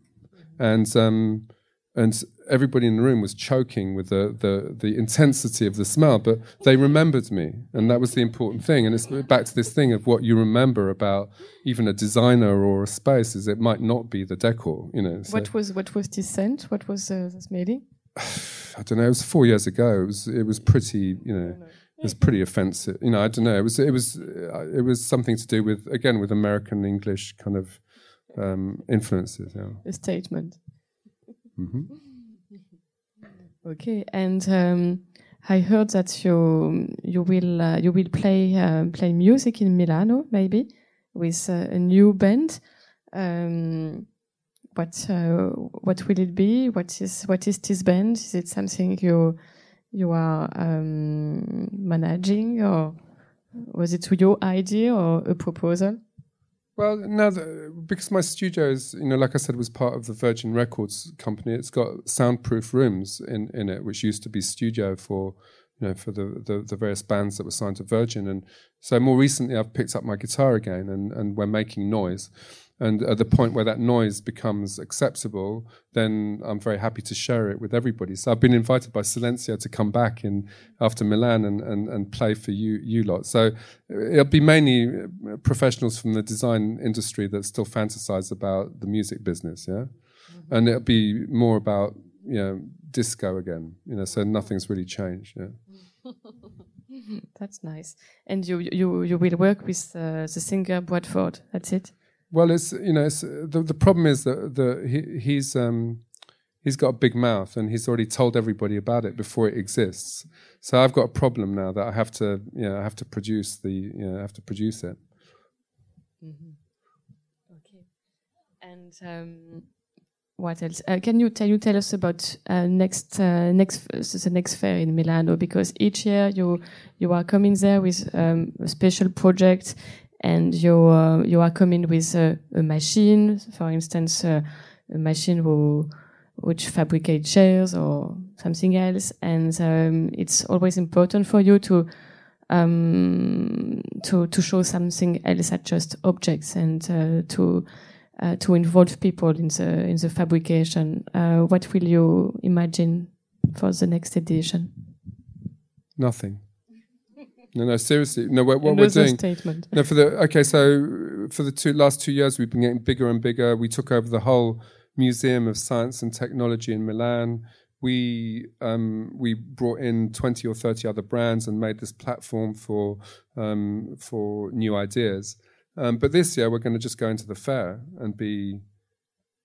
and um, and everybody in the room was choking with the, the, the intensity of the smell, but they remembered me, and that was the important thing. And it's back to this thing of what you remember about even a designer or a space is it might not be the decor, you know. So. What was what was this scent? What was uh, this smelling? [SIGHS] I don't know. It was four years ago. It was it was pretty, you know. It was pretty offensive, you know. I don't know. It was it was uh, it was something to do with again with American English kind of um, influences. Yeah. A statement. Mm-hmm. Okay, and um, I heard that you you will uh, you will play uh, play music in Milano, maybe with uh, a new band. Um, what uh, what will it be? What is what is this band? Is it something you you are um, managing, or was it your idea or a proposal? Well, now because my studio is, you know, like I said, was part of the Virgin Records company. It's got soundproof rooms in, in it, which used to be studio for, you know, for the, the, the various bands that were signed to Virgin. And so more recently, I've picked up my guitar again, and and we're making noise. And at the point where that noise becomes acceptable, then I'm very happy to share it with everybody. So I've been invited by Silencio to come back in after Milan and, and, and play for you you lot. So it'll be mainly uh, professionals from the design industry that still fantasize about the music business, yeah. Mm-hmm. And it'll be more about you know disco again, you know. So nothing's really changed, yeah. [LAUGHS] That's nice. And you you you will work with uh, the singer Bradford. That's it. Well, it's you know it's, the the problem is that the he, he's um, he's got a big mouth and he's already told everybody about it before it exists. So I've got a problem now that I have to you know I have to produce the you know I have to produce it. Mm-hmm. Okay, and um, what else? Uh, can you tell you tell us about uh, next uh, next the next fair in Milano? Because each year you you are coming there with um, a special project and you uh, you are coming with a, a machine, for instance, uh, a machine who, which fabricates chairs or something else, and um, it's always important for you to um, to to show something else than just objects and uh, to uh, to involve people in the in the fabrication. Uh, what will you imagine for the next edition? Nothing. No, no, seriously. No, what, what we're doing. Statement. No, for the okay. So for the two last two years, we've been getting bigger and bigger. We took over the whole Museum of Science and Technology in Milan. We um, we brought in twenty or thirty other brands and made this platform for um, for new ideas. Um, but this year, we're going to just go into the fair and be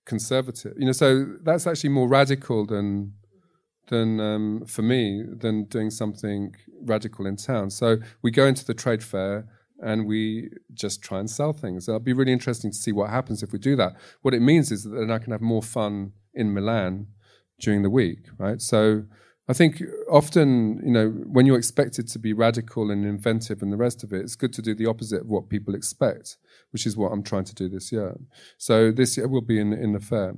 conservative. You know, so that's actually more radical than than um, for me than doing something radical in town. So we go into the trade fair and we just try and sell things. It'll be really interesting to see what happens if we do that. What it means is that then I can have more fun in Milan during the week, right? So I think often, you know, when you're expected to be radical and inventive and the rest of it, it's good to do the opposite of what people expect, which is what I'm trying to do this year. So this year will be in in the fair,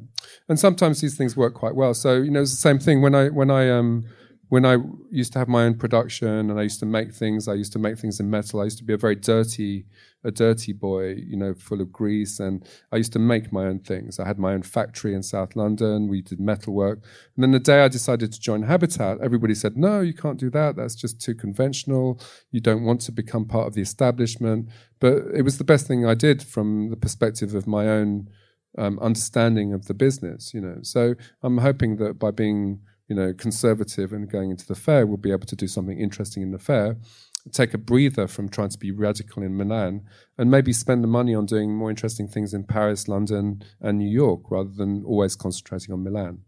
and sometimes these things work quite well. So you know, it's the same thing when I when I um when I used to have my own production and I used to make things, I used to make things in metal. I used to be a very dirty, a dirty boy, you know, full of grease. And I used to make my own things. I had my own factory in South London. We did metal work. And then the day I decided to join Habitat, everybody said, no, you can't do that. That's just too conventional. You don't want to become part of the establishment. But it was the best thing I did from the perspective of my own um, understanding of the business, you know. So I'm hoping that by being you know, conservative and going into the fair, we'll be able to do something interesting in the fair, take a breather from trying to be radical in Milan, and maybe spend the money on doing more interesting things in Paris, London, and New York, rather than always concentrating on Milan,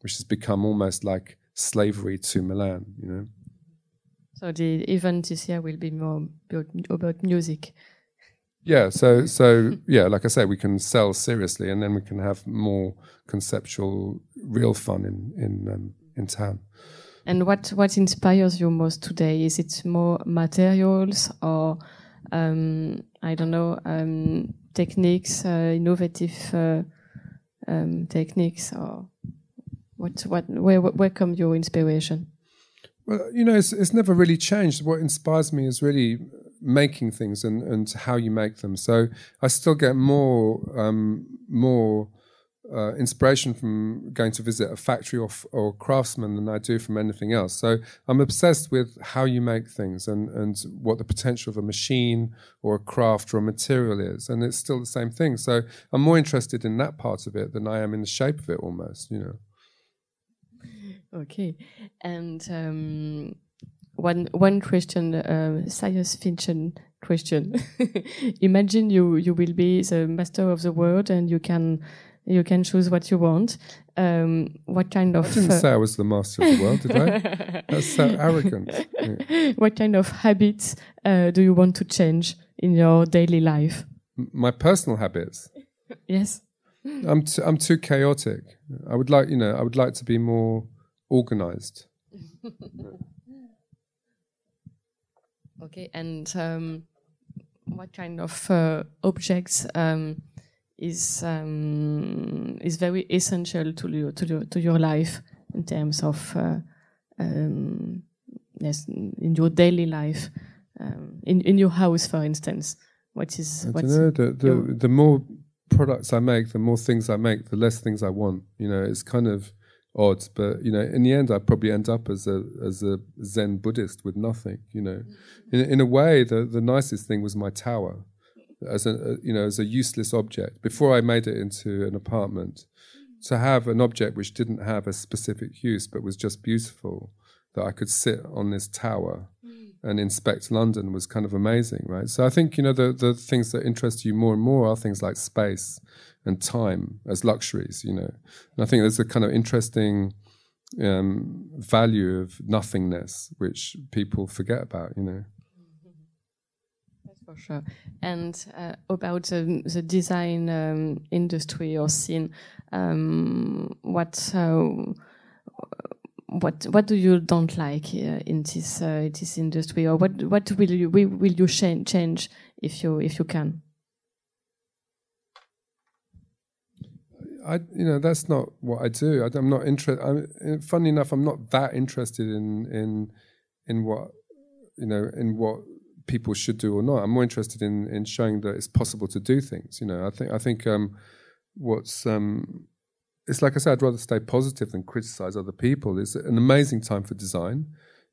which has become almost like slavery to Milan, you know. So the event this year will be more about music. Yeah, so [LAUGHS] so yeah, like I say, we can sell seriously, and then we can have more conceptual, real fun in in um, in town. And what what inspires you most today? Is it more materials or um, I don't know um, techniques, uh, innovative uh, um, techniques, or what what where where come your inspiration? Well, you know, it's it's never really changed. What inspires me is really making things and, and how you make them. So I still get more um, more uh, inspiration from going to visit a factory or, or craftsman than I do from anything else. So I'm obsessed with how you make things and, and what the potential of a machine or a craft or a material is. And it's still the same thing. So I'm more interested in that part of it than I am in the shape of it almost, you know. Okay. And um, one one question, uh, science fiction question. [LAUGHS] Imagine you you will be the master of the world and you can you can choose what you want. Um, what kind of? I didn't uh, say I was the master of the world, did I? [LAUGHS] That's so arrogant. Yeah. [LAUGHS] What kind of habits uh, do you want to change in your daily life? M my personal habits. yes. I'm t- I'm too chaotic. I would like you know I would like to be more organized. [LAUGHS] Okay, and um, what kind of uh, objects um, is um, is very essential to your to your to your life in terms of uh, um, yes in your daily life um, in in your house, for instance. What is I don't know the the, the more products I make, the more things I make, the less things I want. You know, it's kind of odd, but you know, in the end, I probably end up as a as a Zen Buddhist with nothing. You know, in in a way, the the nicest thing was my tower, as a you know as a useless object before I made it into an apartment. To have an object which didn't have a specific use but was just beautiful, that I could sit on this tower and inspect London was kind of amazing, right? So I think you know the the things that interest you more and more are things like space and time as luxuries, you know. And I think there's a kind of interesting um, value of nothingness which people forget about, you know. For sure. And uh, about the, the design um, industry or scene, um, what uh, what what do you don't like uh, in this uh, this industry, or what what will you will you change if you if you can? I, you know, that's not what I do. I, am not interested. Funny enough, I'm not that interested in in in what you know in what people should do or not. I'm more interested in in showing that it's possible to do things. You know, I think I think um, what's um, it's like I said, I'd rather stay positive than criticize other people. It's an amazing time for design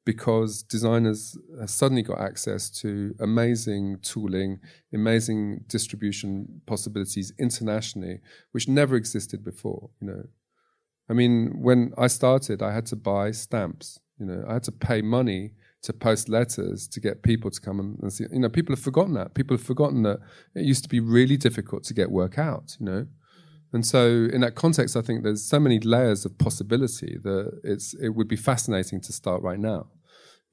because designers have suddenly got access to amazing tooling, amazing distribution possibilities internationally, which never existed before. You know, I mean, when I started, I had to buy stamps. You know, I had to pay money to post letters to get people to come and, see. You know, people have forgotten that. People have forgotten that it used to be really difficult to get work out. You know, And so, in that context, I think there's so many layers of possibility that it's it would be fascinating to start right now,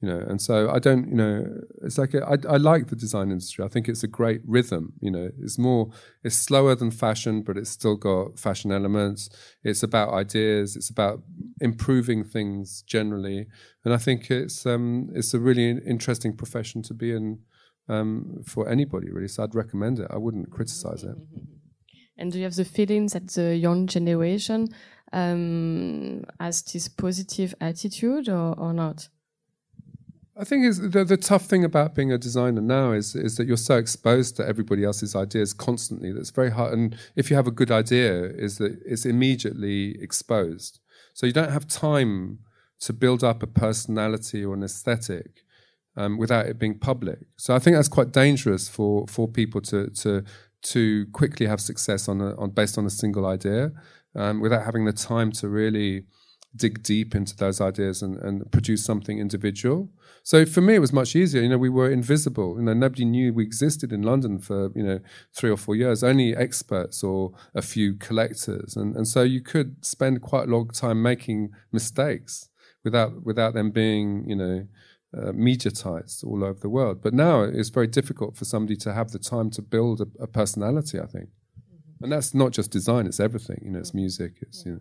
you know. And so, I don't, you know, it's like a, I, I like the design industry. I think it's a great rhythm. You know, it's more, it's slower than fashion, but it's still got fashion elements. It's about ideas. It's about improving things generally. And I think it's um it's a really interesting profession to be in um, for anybody really. So I'd recommend it. I wouldn't criticize it. [LAUGHS] And do you have the feeling that the young generation um, has this positive attitude or, or not? I think is the, the tough thing about being a designer now is is that you're so exposed to everybody else's ideas constantly. That's very hard. And if you have a good idea, is that it's immediately exposed. So you don't have time to build up a personality or an aesthetic um, without it being public. So I think that's quite dangerous for for people to to to quickly have success on a, on based on a single idea um, without having the time to really dig deep into those ideas and, and produce something individual. So for me, it was much easier. You know, we were invisible. You know, nobody knew we existed in London for you know three or four years. Only experts or a few collectors, and and so you could spend quite a long time making mistakes without without them being you know uh, mediatized all over the world. But now it's very difficult for somebody to have the time to build a, a personality. I think, mm-hmm. and that's not just design; it's everything. You know, it's music. It's you know.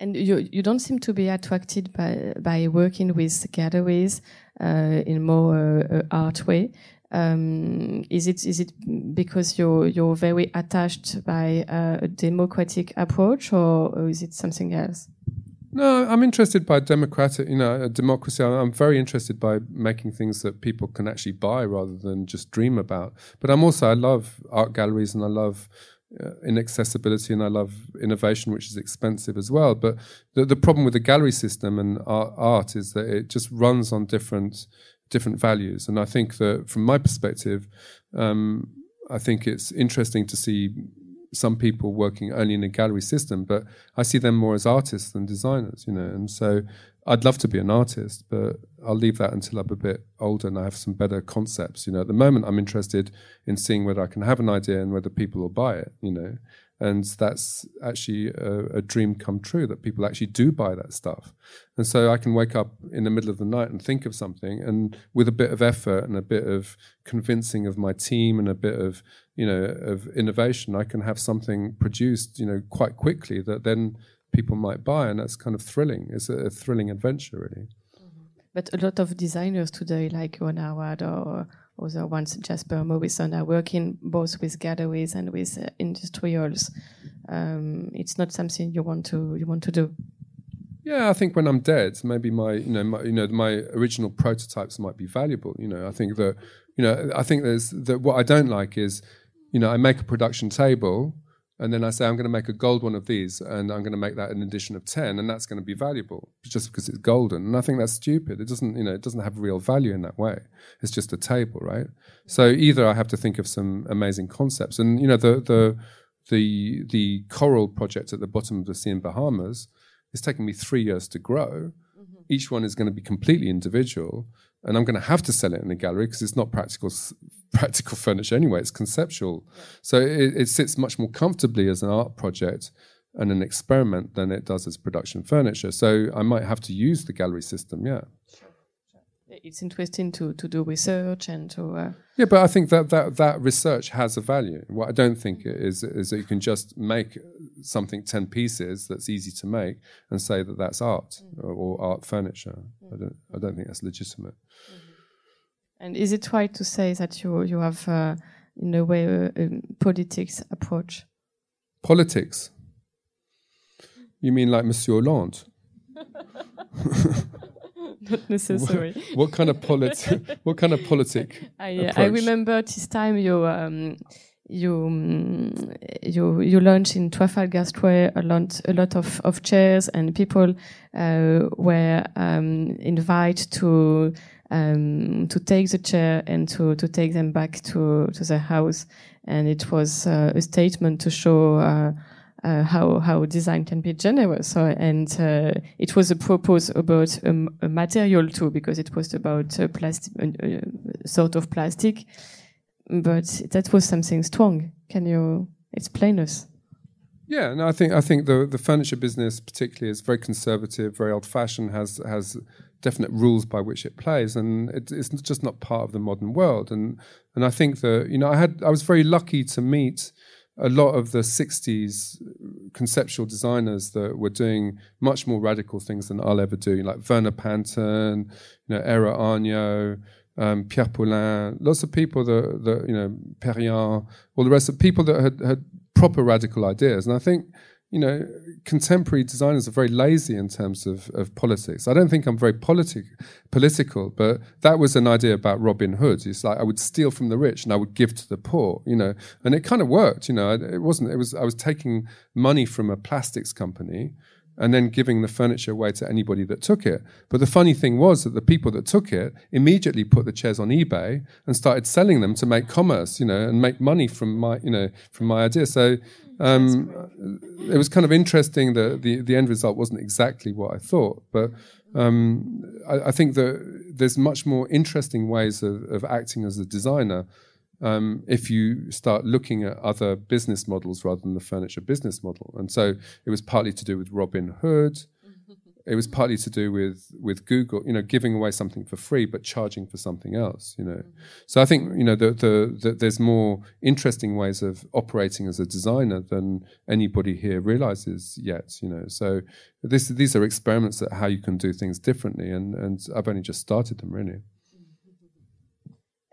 And you you don't seem to be attracted by by working with galleries uh, in more uh, uh art way. Um, is it is it because you're you're very attached by uh, a democratic approach, or, or is it something else? No, I'm interested by democratic, you know, democracy. I'm very interested by making things that people can actually buy rather than just dream about. But I'm also, I love art galleries and I love uh, inaccessibility and I love innovation, which is expensive as well. But the, the problem with the gallery system and art, art is that it just runs on different different values. And I think that from my perspective, um, I think it's interesting to see some people working only in a gallery system, but I see them more as artists than designers, you know. And so I'd love to be an artist, but I'll leave that until I'm a bit older and I have some better concepts. You know, at the moment I'm interested in seeing whether I can have an idea and whether people will buy it, you know and that's actually a, a, dream come true that people actually do buy that stuff and so i can wake up in the middle of the night and think of something and with a bit of effort and a bit of convincing of my team and a bit of you know of innovation i can have something produced you know quite quickly that then people might buy and that's kind of thrilling it's a, a thrilling adventure really mm-hmm. but a lot of designers today like Ron Arad or other ones, Jasper Morrison, are working both with galleries and with uh, industrials. Um, it's not something you want to you want to do. Yeah, I think when I'm dead, maybe my you know my, you know my original prototypes might be valuable. You know, I think that you know I think there's that what I don't like is you know I make a production table and then I say I'm going to make a gold one of these, and I'm going to make that an edition of ten, and that's going to be valuable just because it's golden. And I think that's stupid. It doesn't, you know, it doesn't have real value in that way. It's just a table, right? So either I have to think of some amazing concepts, and you know, the the the the coral project at the bottom of the sea in Bahamas is taking me three years to grow. Mm-hmm. Each one is going to be completely individual, and I'm going to have to sell it in a gallery because it's not practical practical furniture anyway. It's conceptual, yeah. so it, it, sits much more comfortably as an art project and an experiment than it does as production furniture. So I might have to use the gallery system. Yeah. It's interesting to, to do research and to. Uh yeah, but I think that, that that research has a value. What I don't think is is that you can just make something ten pieces that's easy to make and say that that's art mm-hmm. or, or, art furniture. Mm-hmm. I don't I don't think that's legitimate. Mm-hmm. And is it right to say that you you have, uh, in a way, a, a politics approach? Politics. You mean like Monsieur Hollande? [LAUGHS] Not necessary. What, what kind of polit? [LAUGHS] what kind of politic? I, uh, I remember this time you um, you um, you you launched in Trafalgar Square a lot a lot of, of chairs and people uh, were um, invited to um, to take the chair and to, to take them back to, to the house. And it was uh, a statement to show uh, uh, how how design can be generous. So, and uh, it was a proposal about a, material too, because it was about a plastic, sort of plastic. But that was something strong. Can you explain us? Yeah, no, I think I think the the furniture business particularly is very conservative, very old fashioned, has has definite rules by which it plays, and it, it's just not part of the modern world. And and I think that you know I had I was very lucky to meet a lot of the 60s conceptual designers that were doing much more radical things than I'll ever do, like Verner Panton, you know, Eero Aarnio, um, Pierre Paulin, lots of people that, that you know, Perriand, all the rest of people that had, had proper radical ideas. And I think you know, contemporary designers are very lazy in terms of, of politics. I don't think I'm very politic, political, but that was an idea about Robin Hood. It's like I would steal from the rich and I would give to the poor, you know, and it kind of worked, you know. It wasn't, it was, I was taking money from a plastics company and then giving the furniture away to anybody that took it. But the funny thing was that the people that took it immediately put the chairs on eBay and started selling them to make commerce, you know, and make money from my, you know, from my idea. So um, it was kind of interesting that the, the end result wasn't exactly what I thought, but um, I, I, think that there's much more interesting ways of, of acting as a designer um, if you start looking at other business models rather than the furniture business model. And so it was partly to do with Robin Hood it was partly to do with with Google, you know, giving away something for free but charging for something else, you know. So I think you know the, the, the, there's more interesting ways of operating as a designer than anybody here realizes yet, you know. So this these are experiments at how you can do things differently, and and I've only just started them really.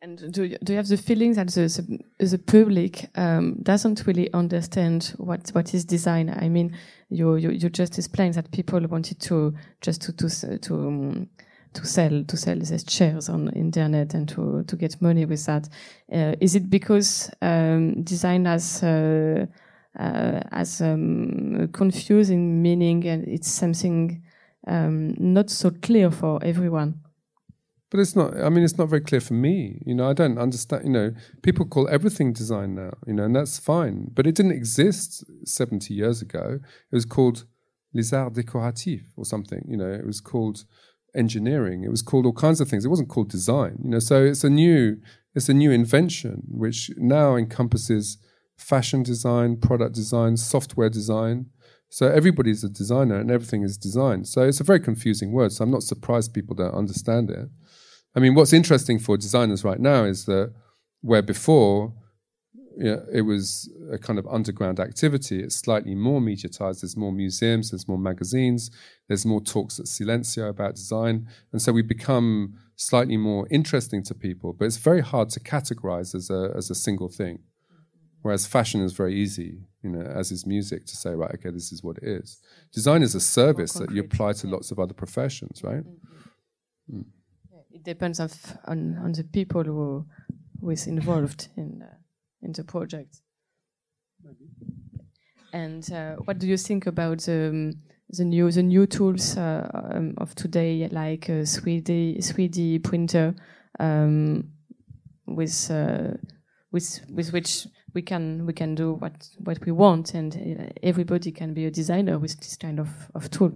And do you, do you have the feeling that the, the, the public um, doesn't really understand what, what is design? I mean, you, you, you just explained that people wanted to just to to to, um, to sell to sell these chairs on internet and to to get money with that. Uh, is it because um, design has uh, uh, um, confusing meaning and it's something um, not so clear for everyone? But it's not. I mean, it's not very clear for me. You know, I don't understand. You know, people call everything design now. You know, and that's fine. But it didn't exist seventy years ago. It was called les arts décoratifs or something. You know, it was called engineering. It was called all kinds of things. It wasn't called design. You know, so it's a new it's a new invention which now encompasses fashion design, product design, software design. So everybody's a designer and everything is design. So it's a very confusing word. So I'm not surprised people don't understand it. I mean, what's interesting for designers right now is that where before you know, it was a kind of underground activity, it's slightly more mediatized. There's more museums, there's more magazines, there's more talks at Silencio about design. And so we become slightly more interesting to people, but it's very hard to categorize as a, as a single thing. Whereas fashion is very easy, you know, as is music, to say, right, okay, this is what it is. Design is a service that you apply to lots of other professions, right? Mm-hmm. Mm it depends of, on on the people who who is involved in uh, in the project. And uh, what do you think about the um, the new the new tools uh, um, of today, like a 3D 3D printer, um, with uh, with with which we can we can do what what we want, and uh, everybody can be a designer with this kind of of tool.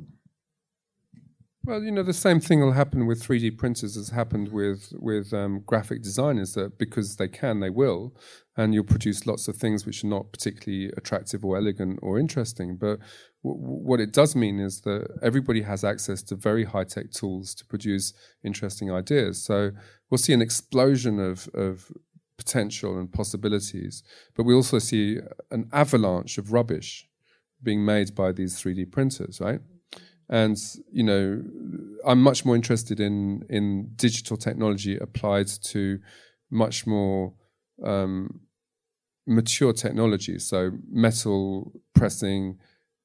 Well, you know, the same thing will happen with 3D printers as happened with with um, graphic designers. That because they can, they will, and you'll produce lots of things which are not particularly attractive or elegant or interesting. But w- what it does mean is that everybody has access to very high tech tools to produce interesting ideas. So we'll see an explosion of of potential and possibilities, but we also see an avalanche of rubbish being made by these 3D printers, right? And you know i'm much more interested in in digital technology applied to much more um, mature technology. So metal pressing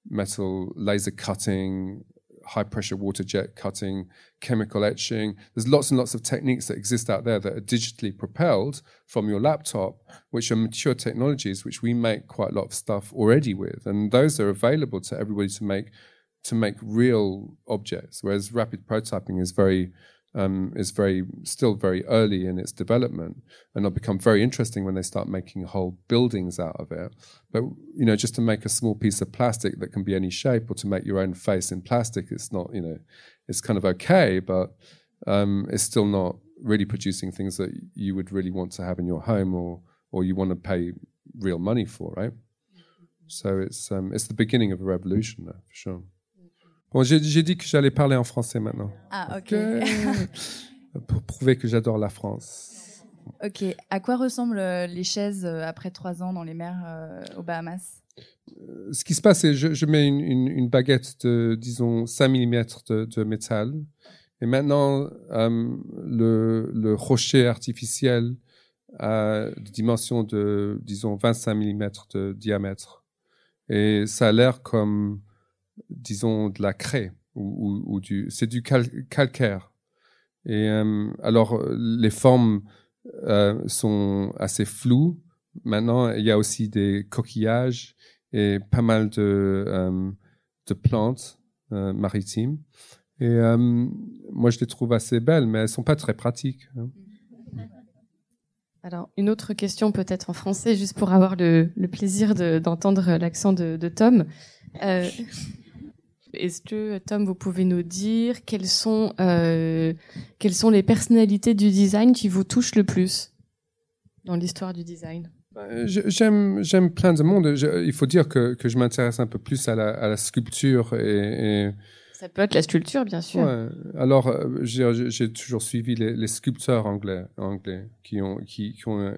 metal laser cutting high pressure water jet cutting chemical etching. There's lots and lots of techniques that exist out there that are digitally propelled from your laptop which are mature technologies which we make quite a lot of stuff already with. And those are available to everybody to make to make real objects, whereas rapid prototyping is very um, is very still very early in its development, and it'll become very interesting when they start making whole buildings out of it. But you know, just to make a small piece of plastic that can be any shape, or to make your own face in plastic, it's not you know, it's kind of okay, but um, it's still not really producing things that you would really want to have in your home, or or you want to pay real money for, right? So it's um, it's the beginning of a revolution, for sure. Bon, j'ai dit que j'allais parler en français maintenant. Ah, ok. [LAUGHS] Pour prouver que j'adore la France. Ok. À quoi ressemblent euh, les chaises euh, après trois ans dans les mers euh, aux Bahamas? Ce qui se passe, c'est je, je mets une, une, une, baguette de, disons, 5 mm de, de métal. Et maintenant, le, le, rocher artificiel a des dimensions de, disons, 25 mm de diamètre. Et ça a l'air comme disons, de la craie ou, ou, du, c'est du calcaire. Et euh, alors, les formes euh, sont assez floues. Maintenant, il y a aussi des coquillages et pas mal de, euh, de plantes euh, maritimes. Et euh, moi, je les trouve assez belles, mais elles sont pas très pratiques. Hein. Alors, une autre question peut-être en français, juste pour avoir le, le plaisir d'entendre l'accent de, de, Tom. [LAUGHS] Euh, est-ce que, Tom, vous pouvez nous dire quelles sont, euh, quelles sont les personnalités du design qui vous touchent le plus dans l'histoire du design? Bah, J'aime, j'aime plein de monde. il faut dire que, que je m'intéresse un peu plus à la, à la sculpture et, et, Ça peut être la sculpture, bien sûr. Ouais. Alors, euh, j'ai, j'ai toujours suivi les, les, sculpteurs anglais, anglais qui ont, qui, qui ont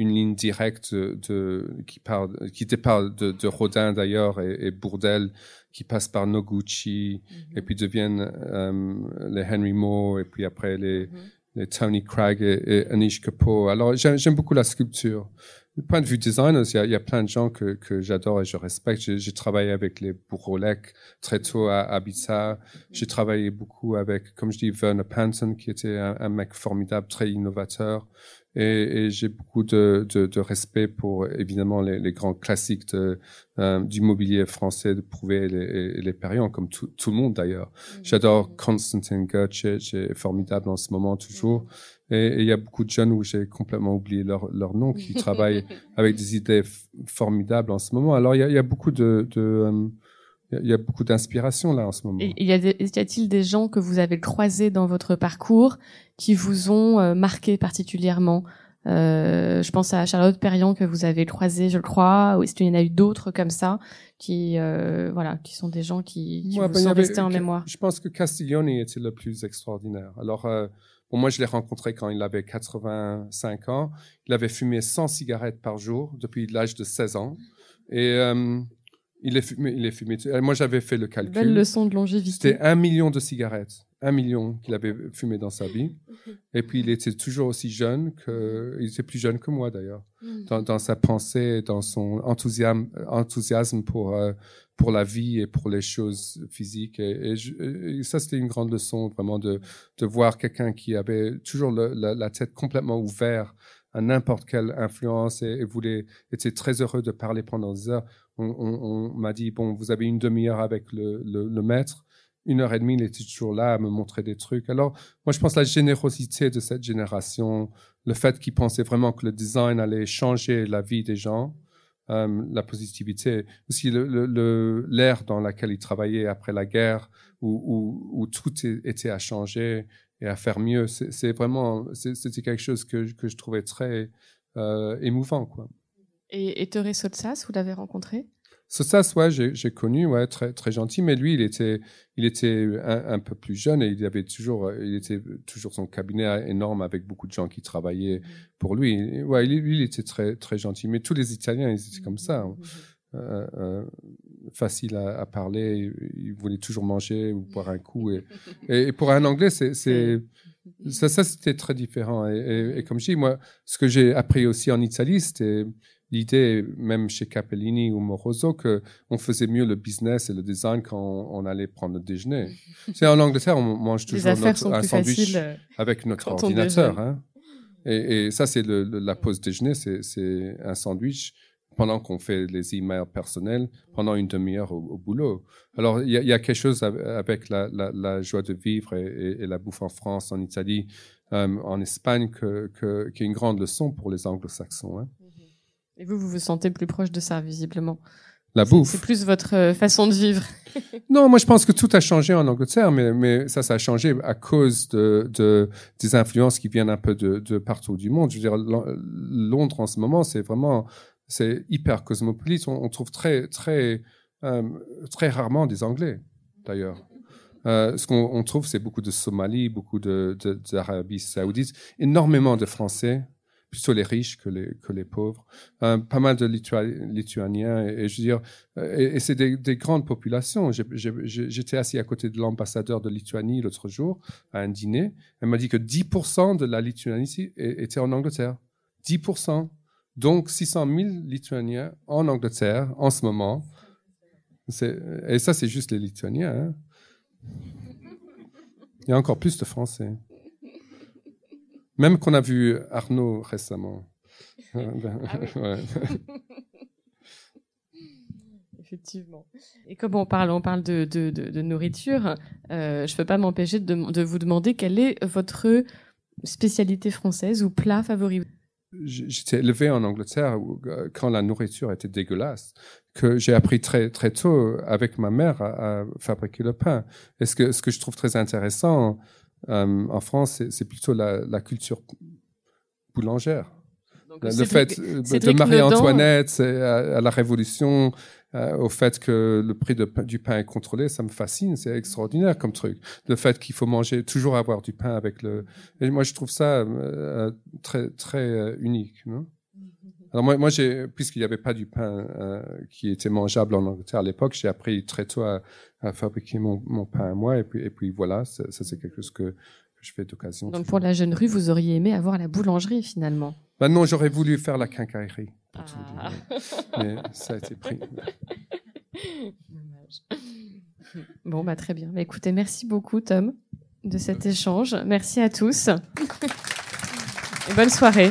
une ligne directe de, qui parle, qui parle de, de Rodin d'ailleurs et, et Bourdelle qui passent par Noguchi mm-hmm. et puis deviennent euh, les Henry Moore et puis après les, mm-hmm. les Tony Craig et, et, Anish Kapoor. Alors j'aime beaucoup la sculpture. Du point de vue designer, il y a, il y a plein de gens que, que j'adore et je respecte. J'ai travaillé avec les Bourolek très tôt à Ibiza. Mm-hmm. J'ai travaillé beaucoup avec, comme je dis, Werner Panton, qui était un, un mec formidable, très innovateur et, et j'ai beaucoup de, de, de, respect pour évidemment les, les grands classiques de, euh, du mobilier français de Prouvé et les, les Perriand, comme tout, tout le monde d'ailleurs. Mm. J'adore Constantin Goethe, est formidable en ce moment toujours. Mm. Et il y a beaucoup de jeunes où j'ai complètement oublié leur, leur nom qui [LAUGHS] travaillent avec des idées formidables en ce moment. Alors il y a, y a beaucoup de, de euh, il y a beaucoup d'inspiration là en ce moment. il y, a y a-t-il des gens que vous avez croisés dans votre parcours qui vous ont euh, marqué particulièrement? Euh, Je pense à Charlotte Perriand que vous avez croisé, je le crois. Ou est-ce qu'il y en a eu d'autres comme ça qui, euh, voilà, qui sont des gens qui, qui vous ben, sont restés en mémoire? Je pense que Castiglioni était le plus extraordinaire. Alors, euh, bon, moi, je l'ai rencontré quand il avait 85 ans. Il avait fumé 100 cigarettes par jour depuis l'âge de 16 ans. Et euh, il est fumé, il est fumé. Moi, j'avais fait le calcul. Belle leçon de longévité. C'était un million de cigarettes, un million qu'il avait fumé dans sa vie. [LAUGHS] Et puis, il était toujours aussi jeune que, il était plus jeune que moi d'ailleurs, mm. dans, dans, sa pensée, dans son enthousiasme, enthousiasme pour euh, pour la vie et pour les choses physiques. Et, et, ça, c'était une grande leçon vraiment de de voir quelqu'un qui avait toujours le, la, la, tête complètement ouverte à n'importe quelle influence et, et voulait était très heureux de parler pendant des heures. On, m'a dit, bon, vous avez une demi-heure avec le, le, maître, une heure et demie, il était toujours là à me montrer des trucs. Alors, moi, je pense la générosité de cette génération, le fait qu'ils pensaient vraiment que le design allait changer la vie des gens, euh, la positivité, aussi l'air le, le, dans lequel ils travaillaient après la guerre, où, où, où tout était à changer et à faire mieux. C'est vraiment, c'était quelque chose que, que je trouvais très euh, émouvant, quoi. Et, et Thérèse Sotsas, vous l'avez rencontré? Sotsas, ouais, j'ai connu, ouais, très très gentil, mais lui, il était, il était un, un, peu plus jeune et il avait toujours, il était toujours son cabinet énorme avec beaucoup de gens qui travaillaient pour lui. Ouais, lui, il était très très gentil, mais tous les Italiens, ils étaient comme ça. Hein. Euh, euh, facile à, à, parler, ils voulaient toujours manger ou boire un coup. Et, [LAUGHS] et pour un Anglais, c'est ça, ça c'était très différent. Et, et, et, comme je dis, moi, ce que j'ai appris aussi en Italie, c'était l'idée, même chez Capellini ou Moroso, que on faisait mieux le business et le design quand on, allait prendre le déjeuner. [LAUGHS] C'est en Angleterre, on mange toujours notre, un sandwich euh, avec notre ordinateur. Hein. Et, et, ça, c'est la pause déjeuner, c'est un sandwich pendant qu'on fait les emails personnels, pendant une demi-heure au, boulot. Alors, il y, y, a quelque chose avec la, la, la joie de vivre et, et, la bouffe en France, en Italie, euh, en Espagne, que, que, qui est une grande leçon pour les anglo-saxons. Hein. Et vous, vous vous sentez plus proche de ça, visiblement. La bouffe. C'est plus votre euh, façon de vivre. [LAUGHS] non, moi je pense que tout a changé en Angleterre, mais, mais ça, ça a changé à cause de, de des influences qui viennent un peu de, de partout du monde. Je veux dire, Londres en ce moment, c'est vraiment c'est hyper cosmopolite. On, trouve très, très, euh, très rarement des Anglais, d'ailleurs. Euh, ce qu'on trouve, c'est beaucoup de Somalie, beaucoup d'Arabie de, saoudite, énormément de Français, plutôt les riches que les, que les pauvres, euh, pas mal de Lituaniens, et, je veux dire, et, c'est des, des, grandes populations. J'étais assis à côté de l'ambassadeur de Lituanie l'autre jour à un dîner. Elle m'a dit que 10% de la Lituanie était en Angleterre. 10%. Donc 600 000 Lituaniens en Angleterre en ce moment. Et ça, c'est juste les Lituaniens. Hein. Il y a encore plus de Français. Même qu'on a vu Arnaud récemment. Ah [LAUGHS] Effectivement. Et comme on parle, on parle de, de, de, nourriture, euh, je ne peux pas m'empêcher de, de, vous demander quelle est votre spécialité française ou plat favori? J'étais élevé en Angleterre euh, quand la nourriture était dégueulasse, que j'ai appris très très tôt avec ma mère à, fabriquer le pain. Et ce que ce que je trouve très intéressant, euh, en France, c'est plutôt la, culture boulangère. le fait de Marie-Antoinette à, la Révolution, euh, au fait que le prix du pain est contrôlé, ça me fascine, c'est extraordinaire comme truc. Le fait qu'il faut manger, toujours avoir du pain avec le... Et moi, je trouve ça euh, très, très unique. Non? Alors moi, moi puisqu'il n'y avait pas du pain euh, qui était mangeable en Angleterre à l'époque, j'ai appris très tôt à, fabriquer mon, mon, pain à moi. Et puis, et puis voilà, ça, c'est quelque chose que, je fais d'occasion. Donc pour la jeune rue, vous auriez aimé avoir la boulangerie finalement? Non, j'aurais voulu faire la quincaillerie. Ah. Mais ça a été pris. Bon, bah, très bien. Mais écoutez, merci beaucoup Tom de cet échange. Merci à tous. Et bonne soirée.